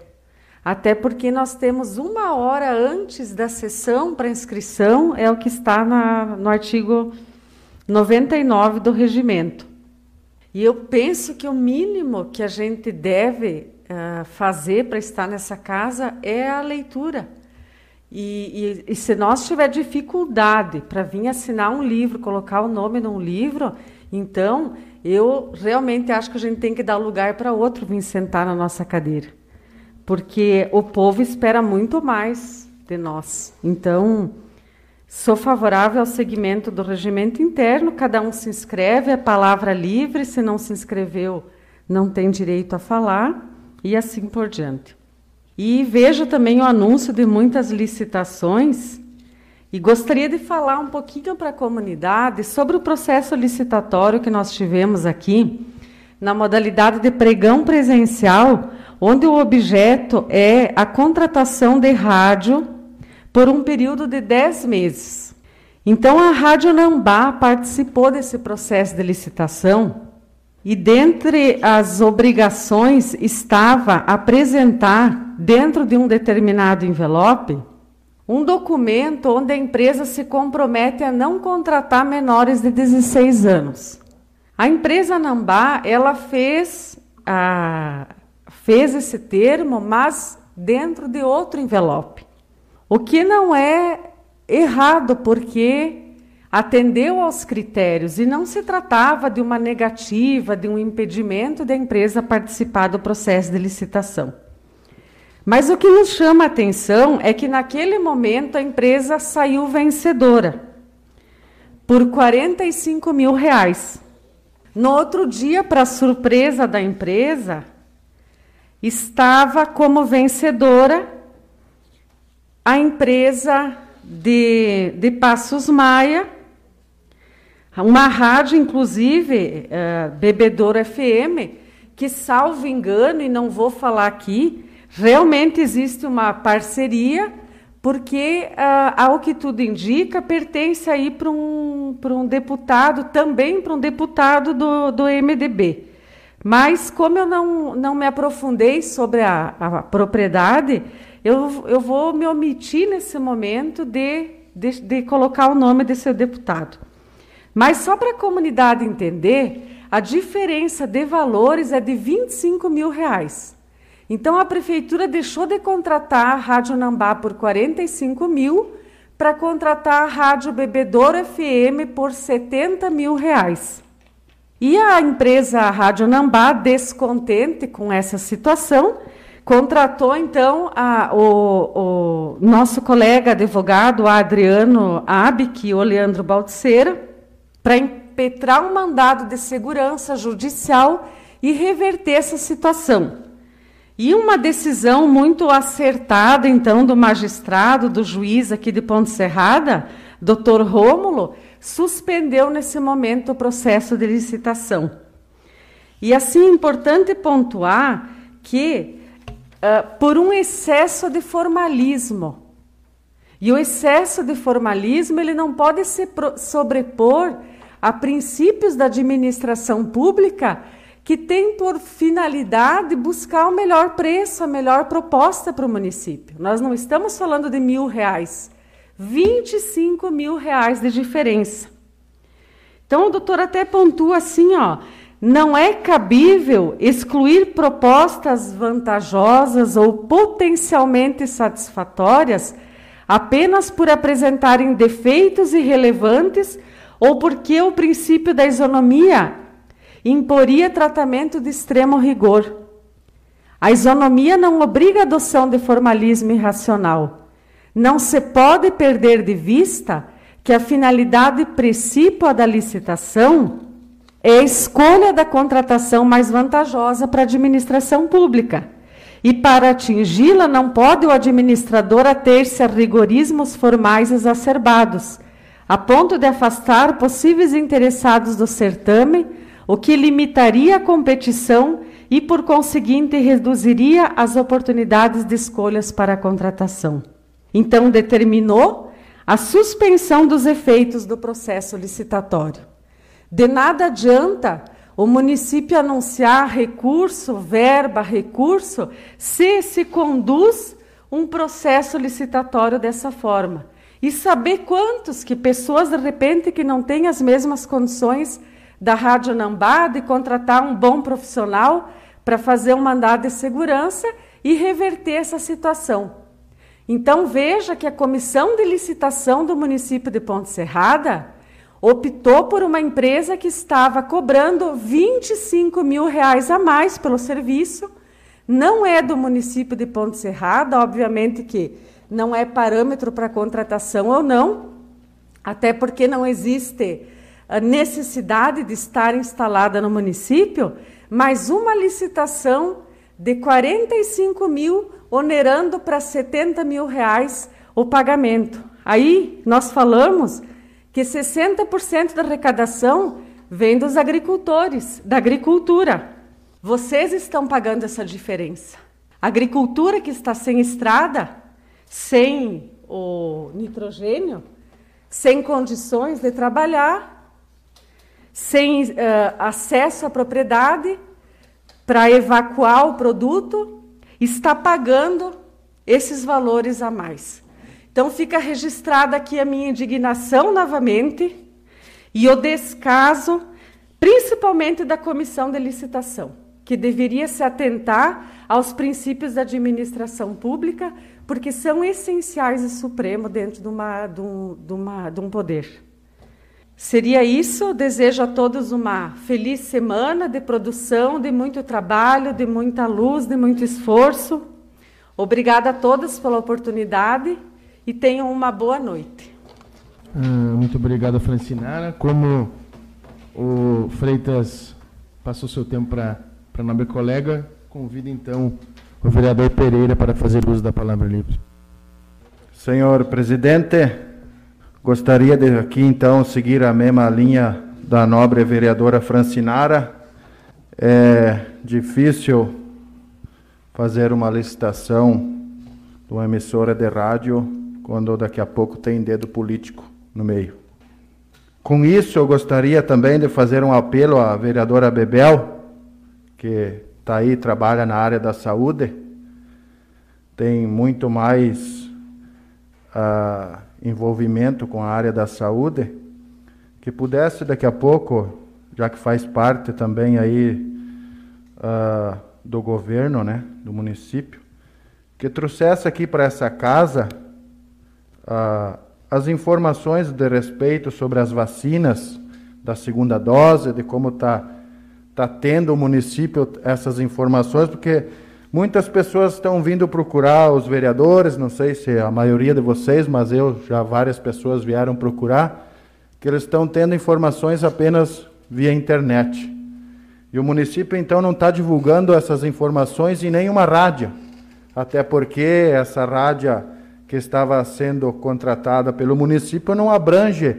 até porque nós temos uma hora antes da sessão para inscrição, é o que está na, no artigo 99 do regimento. E eu penso que o mínimo que a gente deve uh, fazer para estar nessa casa é a leitura. E, e, e se nós tiver dificuldade para vir assinar um livro, colocar o nome num livro, então eu realmente acho que a gente tem que dar lugar para outro vir sentar na nossa cadeira porque o povo espera muito mais de nós. Então, sou favorável ao segmento do regimento interno, cada um se inscreve, é palavra livre, se não se inscreveu, não tem direito a falar, e assim por diante. E vejo também o anúncio de muitas licitações, e gostaria de falar um pouquinho para a comunidade sobre o processo licitatório que nós tivemos aqui, na modalidade de pregão presencial, onde o objeto é a contratação de rádio por um período de 10 meses. Então, a Rádio Nambá participou desse processo de licitação e, dentre as obrigações, estava apresentar, dentro de um determinado envelope, um documento onde a empresa se compromete a não contratar menores de 16 anos. A empresa Nambá, ela fez a, fez esse termo, mas dentro de outro envelope. O que não é errado, porque atendeu aos critérios e não se tratava de uma negativa, de um impedimento da empresa participar do processo de licitação. Mas o que nos chama a atenção é que naquele momento a empresa saiu vencedora por 45 mil reais. No outro dia, para surpresa da empresa, estava como vencedora a empresa de, de Passos Maia, uma rádio, inclusive, uh, Bebedouro FM, que, salvo engano, e não vou falar aqui, realmente existe uma parceria, porque, uh, ao que tudo indica, pertence aí para um, um deputado, também para um deputado do, do MDB. Mas, como eu não, não me aprofundei sobre a, a propriedade, eu, eu vou me omitir nesse momento de, de, de colocar o nome desse deputado. Mas, só para a comunidade entender, a diferença de valores é de 25 mil reais. Então, a prefeitura deixou de contratar a Rádio Nambá por 45 mil para contratar a Rádio Bebedouro FM por 70 mil reais. E a empresa Rádio Nambá, descontente com essa situação, contratou então a, o, o, nosso colega advogado Adriano Abic e o Leandro Baltzeira para impetrar um mandado de segurança judicial e reverter essa situação. E uma decisão muito acertada, então, do magistrado, do juiz aqui de Ponte Serrada, doutor Rômulo, suspendeu nesse momento o processo de licitação. E assim é importante pontuar que, uh, por um excesso de formalismo, e o excesso de formalismo ele não pode se sobrepor a princípios da administração pública que tem por finalidade buscar o melhor preço, a melhor proposta para o município. Nós não estamos falando de mil reais. 25 mil reais de diferença. Então, o doutor até pontua assim, ó, não é cabível excluir propostas vantajosas ou potencialmente satisfatórias apenas por apresentarem defeitos irrelevantes ou porque o princípio da isonomia imporia tratamento de extremo rigor. A isonomia não obriga a adoção de formalismo irracional. Não se pode perder de vista que a finalidade principal da licitação é a escolha da contratação mais vantajosa para a administração pública. E para atingi-la, não pode o administrador ater-se a rigorismos formais exacerbados, a ponto de afastar possíveis interessados do certame, o que limitaria a competição e, por conseguinte, reduziria as oportunidades de escolhas para a contratação. Então, determinou a suspensão dos efeitos do processo licitatório. De nada adianta o município anunciar recurso, verba, recurso, se se conduz um processo licitatório dessa forma. E saber quantos que pessoas, de repente, que não têm as mesmas condições da Rádio Nambá de contratar um bom profissional para fazer um mandado de segurança e reverter essa situação. Então veja que a comissão de licitação do município de Ponte Serrada optou por uma empresa que estava cobrando 25 mil reais a mais pelo serviço. Não é do município de Ponte Serrada, obviamente que não é parâmetro para contratação ou não, até porque não existe a necessidade de estar instalada no município, mas uma licitação de 45 mil, onerando para 70 mil reais o pagamento. Aí nós falamos que 60% da arrecadação vem dos agricultores, da agricultura. Vocês estão pagando essa diferença. A agricultura que está sem estrada, sem o nitrogênio, sem condições de trabalhar, sem uh, acesso à propriedade para evacuar o produto, está pagando esses valores a mais. Então fica registrada aqui a minha indignação novamente e o descaso, principalmente da comissão de licitação, que deveria se atentar aos princípios da administração pública, porque são essenciais e supremos dentro de, uma, de, um, de, uma, de um poder. Seria isso. Desejo a todos uma feliz semana de produção, de muito trabalho, de muita luz, de muito esforço. Obrigada a todos pela oportunidade e tenham uma boa noite. Ah, muito obrigado, Francinara. Como o Freitas passou seu tempo para a nobre colega, convido então o vereador Pereira para fazer uso da palavra livre. Senhor presidente, gostaria de aqui então seguir a mesma linha da nobre vereadora Francinara. É difícil fazer uma licitação de uma emissora de rádio quando daqui a pouco tem dedo político no meio. Com isso, eu gostaria também de fazer um apelo à vereadora Bebel, que está aí, trabalha na área da saúde, tem muito mais uh, envolvimento com a área da saúde, que pudesse daqui a pouco, já que faz parte também aí uh, do governo, né, do município, que trouxesse aqui para essa casa ah, as informações de respeito sobre as vacinas da segunda dose, de como está tá tendo o município essas informações, porque muitas pessoas estão vindo procurar os vereadores, não sei se a maioria de vocês, mas eu já várias pessoas vieram procurar, que eles estão tendo informações apenas via internet. E o município então não está divulgando essas informações em nenhuma rádio, até porque essa rádio que estava sendo contratada pelo município não abrange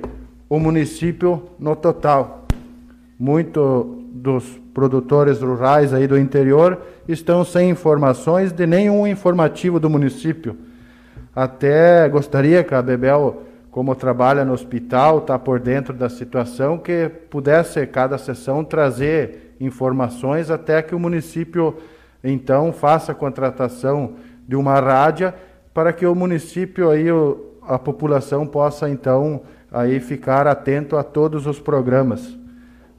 o município no total. Muito dos produtores rurais aí do interior estão sem informações de nenhum informativo do município. Até gostaria que a Bebel, como trabalha no hospital, está por dentro da situação, que pudesse cada sessão trazer informações até que o município então faça a contratação de uma rádio para que o município aí a população possa então aí ficar atento a todos os programas.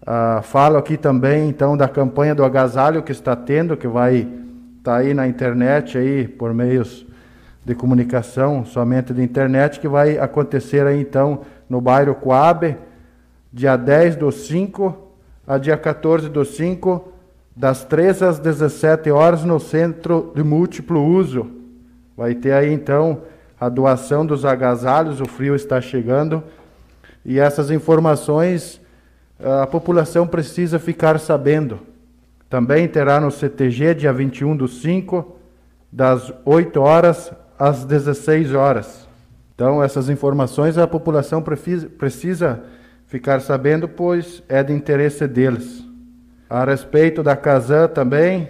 Ah, falo aqui também então da campanha do agasalho que está tendo, que vai estar tá aí na internet aí por meios de comunicação, somente de internet, que vai acontecer aí então no bairro Coabe, dia 10 do 5 a dia 14 do 5, das 13 às 17 horas, no Centro de Múltiplo Uso. Vai ter aí então a doação dos agasalhos, o frio está chegando, e essas informações a população precisa ficar sabendo. Também terá no CTG, dia 21 do 5, das 8 horas às 16 horas. Então, essas informações a população precisa ficar sabendo, pois é de interesse deles. A respeito da Casan também,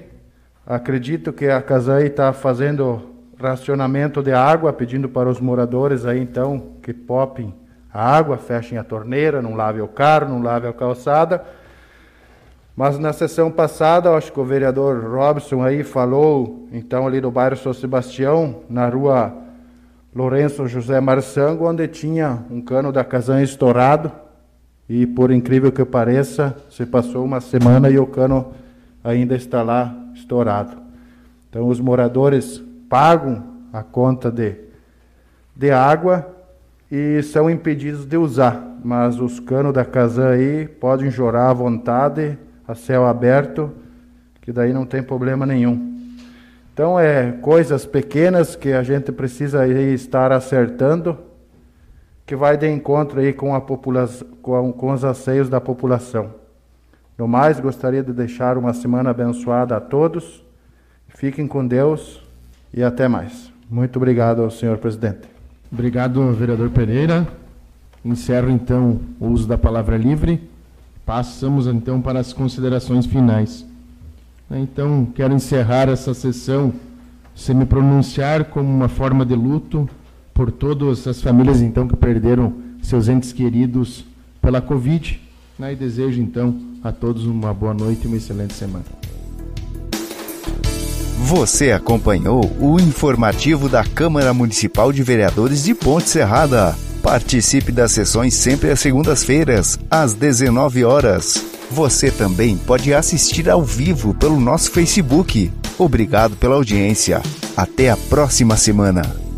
acredito que a Casan está fazendo racionamento de água, pedindo para os moradores aí então que popem a água, fechem a torneira, não lave o carro, não lave a calçada. Mas na sessão passada, acho que o vereador Robson aí falou, então ali do bairro São Sebastião, na rua Lourenço José Marçango, onde tinha um cano da Casan estourado. E por incrível que pareça, se passou uma semana e o cano ainda está lá estourado. Então os moradores pagam a conta de, de água e são impedidos de usar. Mas os canos da Casan aí podem jorar à vontade, a céu aberto, que daí não tem problema nenhum. Então é coisas pequenas que a gente precisa estar acertando, que vai de encontro aí com a com, com os anseios da população. No mais, gostaria de deixar uma semana abençoada a todos. Fiquem com Deus e até mais. Muito obrigado senhor presidente. Obrigado, vereador Pereira. Encerro então o uso da palavra livre. Passamos então para as considerações finais. Então, quero encerrar essa sessão sem me pronunciar como uma forma de luto por todas as famílias então que perderam seus entes queridos pela Covid. Né? E desejo então a todos uma boa noite e uma excelente semana. Você acompanhou o informativo da Câmara Municipal de Vereadores de Ponte Serrada. Participe das sessões sempre às segundas-feiras, às 19 horas. Você também pode assistir ao vivo pelo nosso Facebook. Obrigado pela audiência. Até a próxima semana.